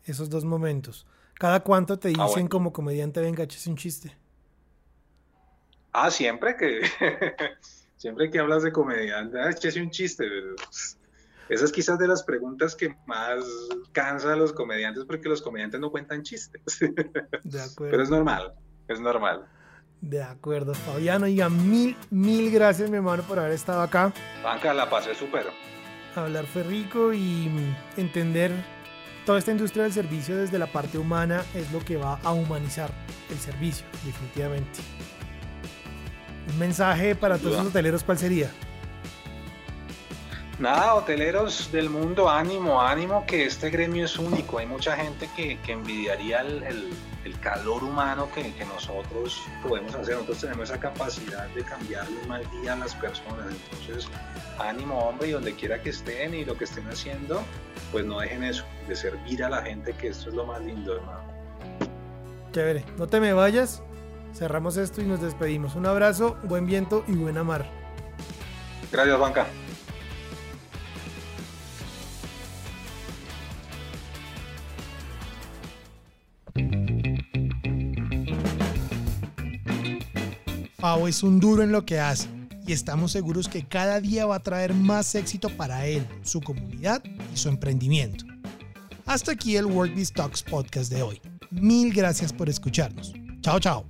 esos dos momentos. ¿Cada cuánto te ah, dicen como comediante, venga, eches un chiste? Ah, siempre que, siempre que hablas de comediante, ah, échese un chiste. Esa es quizás de las preguntas que más cansa a los comediantes porque los comediantes no cuentan chistes. De acuerdo. Pero es normal, es normal. De acuerdo, Fabiano. Oiga, mil, mil gracias, mi hermano, por haber estado acá. Banca, la pasé súper. Hablar fue rico y entender toda esta industria del servicio desde la parte humana es lo que va a humanizar el servicio, definitivamente. Un mensaje para todos los hoteleros, ¿cuál sería? Nada, hoteleros del mundo, ánimo, ánimo, que este gremio es único. Hay mucha gente que, envidiaría el, calor humano que, nosotros podemos hacer. Nosotros tenemos esa capacidad de cambiarle un mal día a las personas. Entonces, ánimo, hombre, y donde quiera que estén y lo que estén haciendo, pues no dejen eso, de servir a la gente, que esto es lo más lindo, hermano. Chévere, no te me vayas. Cerramos esto y nos despedimos. Un abrazo, buen viento y buena mar. Gracias, Banca. Pau es un duro en lo que hace y estamos seguros que cada día va a traer más éxito para él, su comunidad y su emprendimiento. Hasta aquí el Work Talks podcast de hoy. Mil gracias por escucharnos. Chao, chao.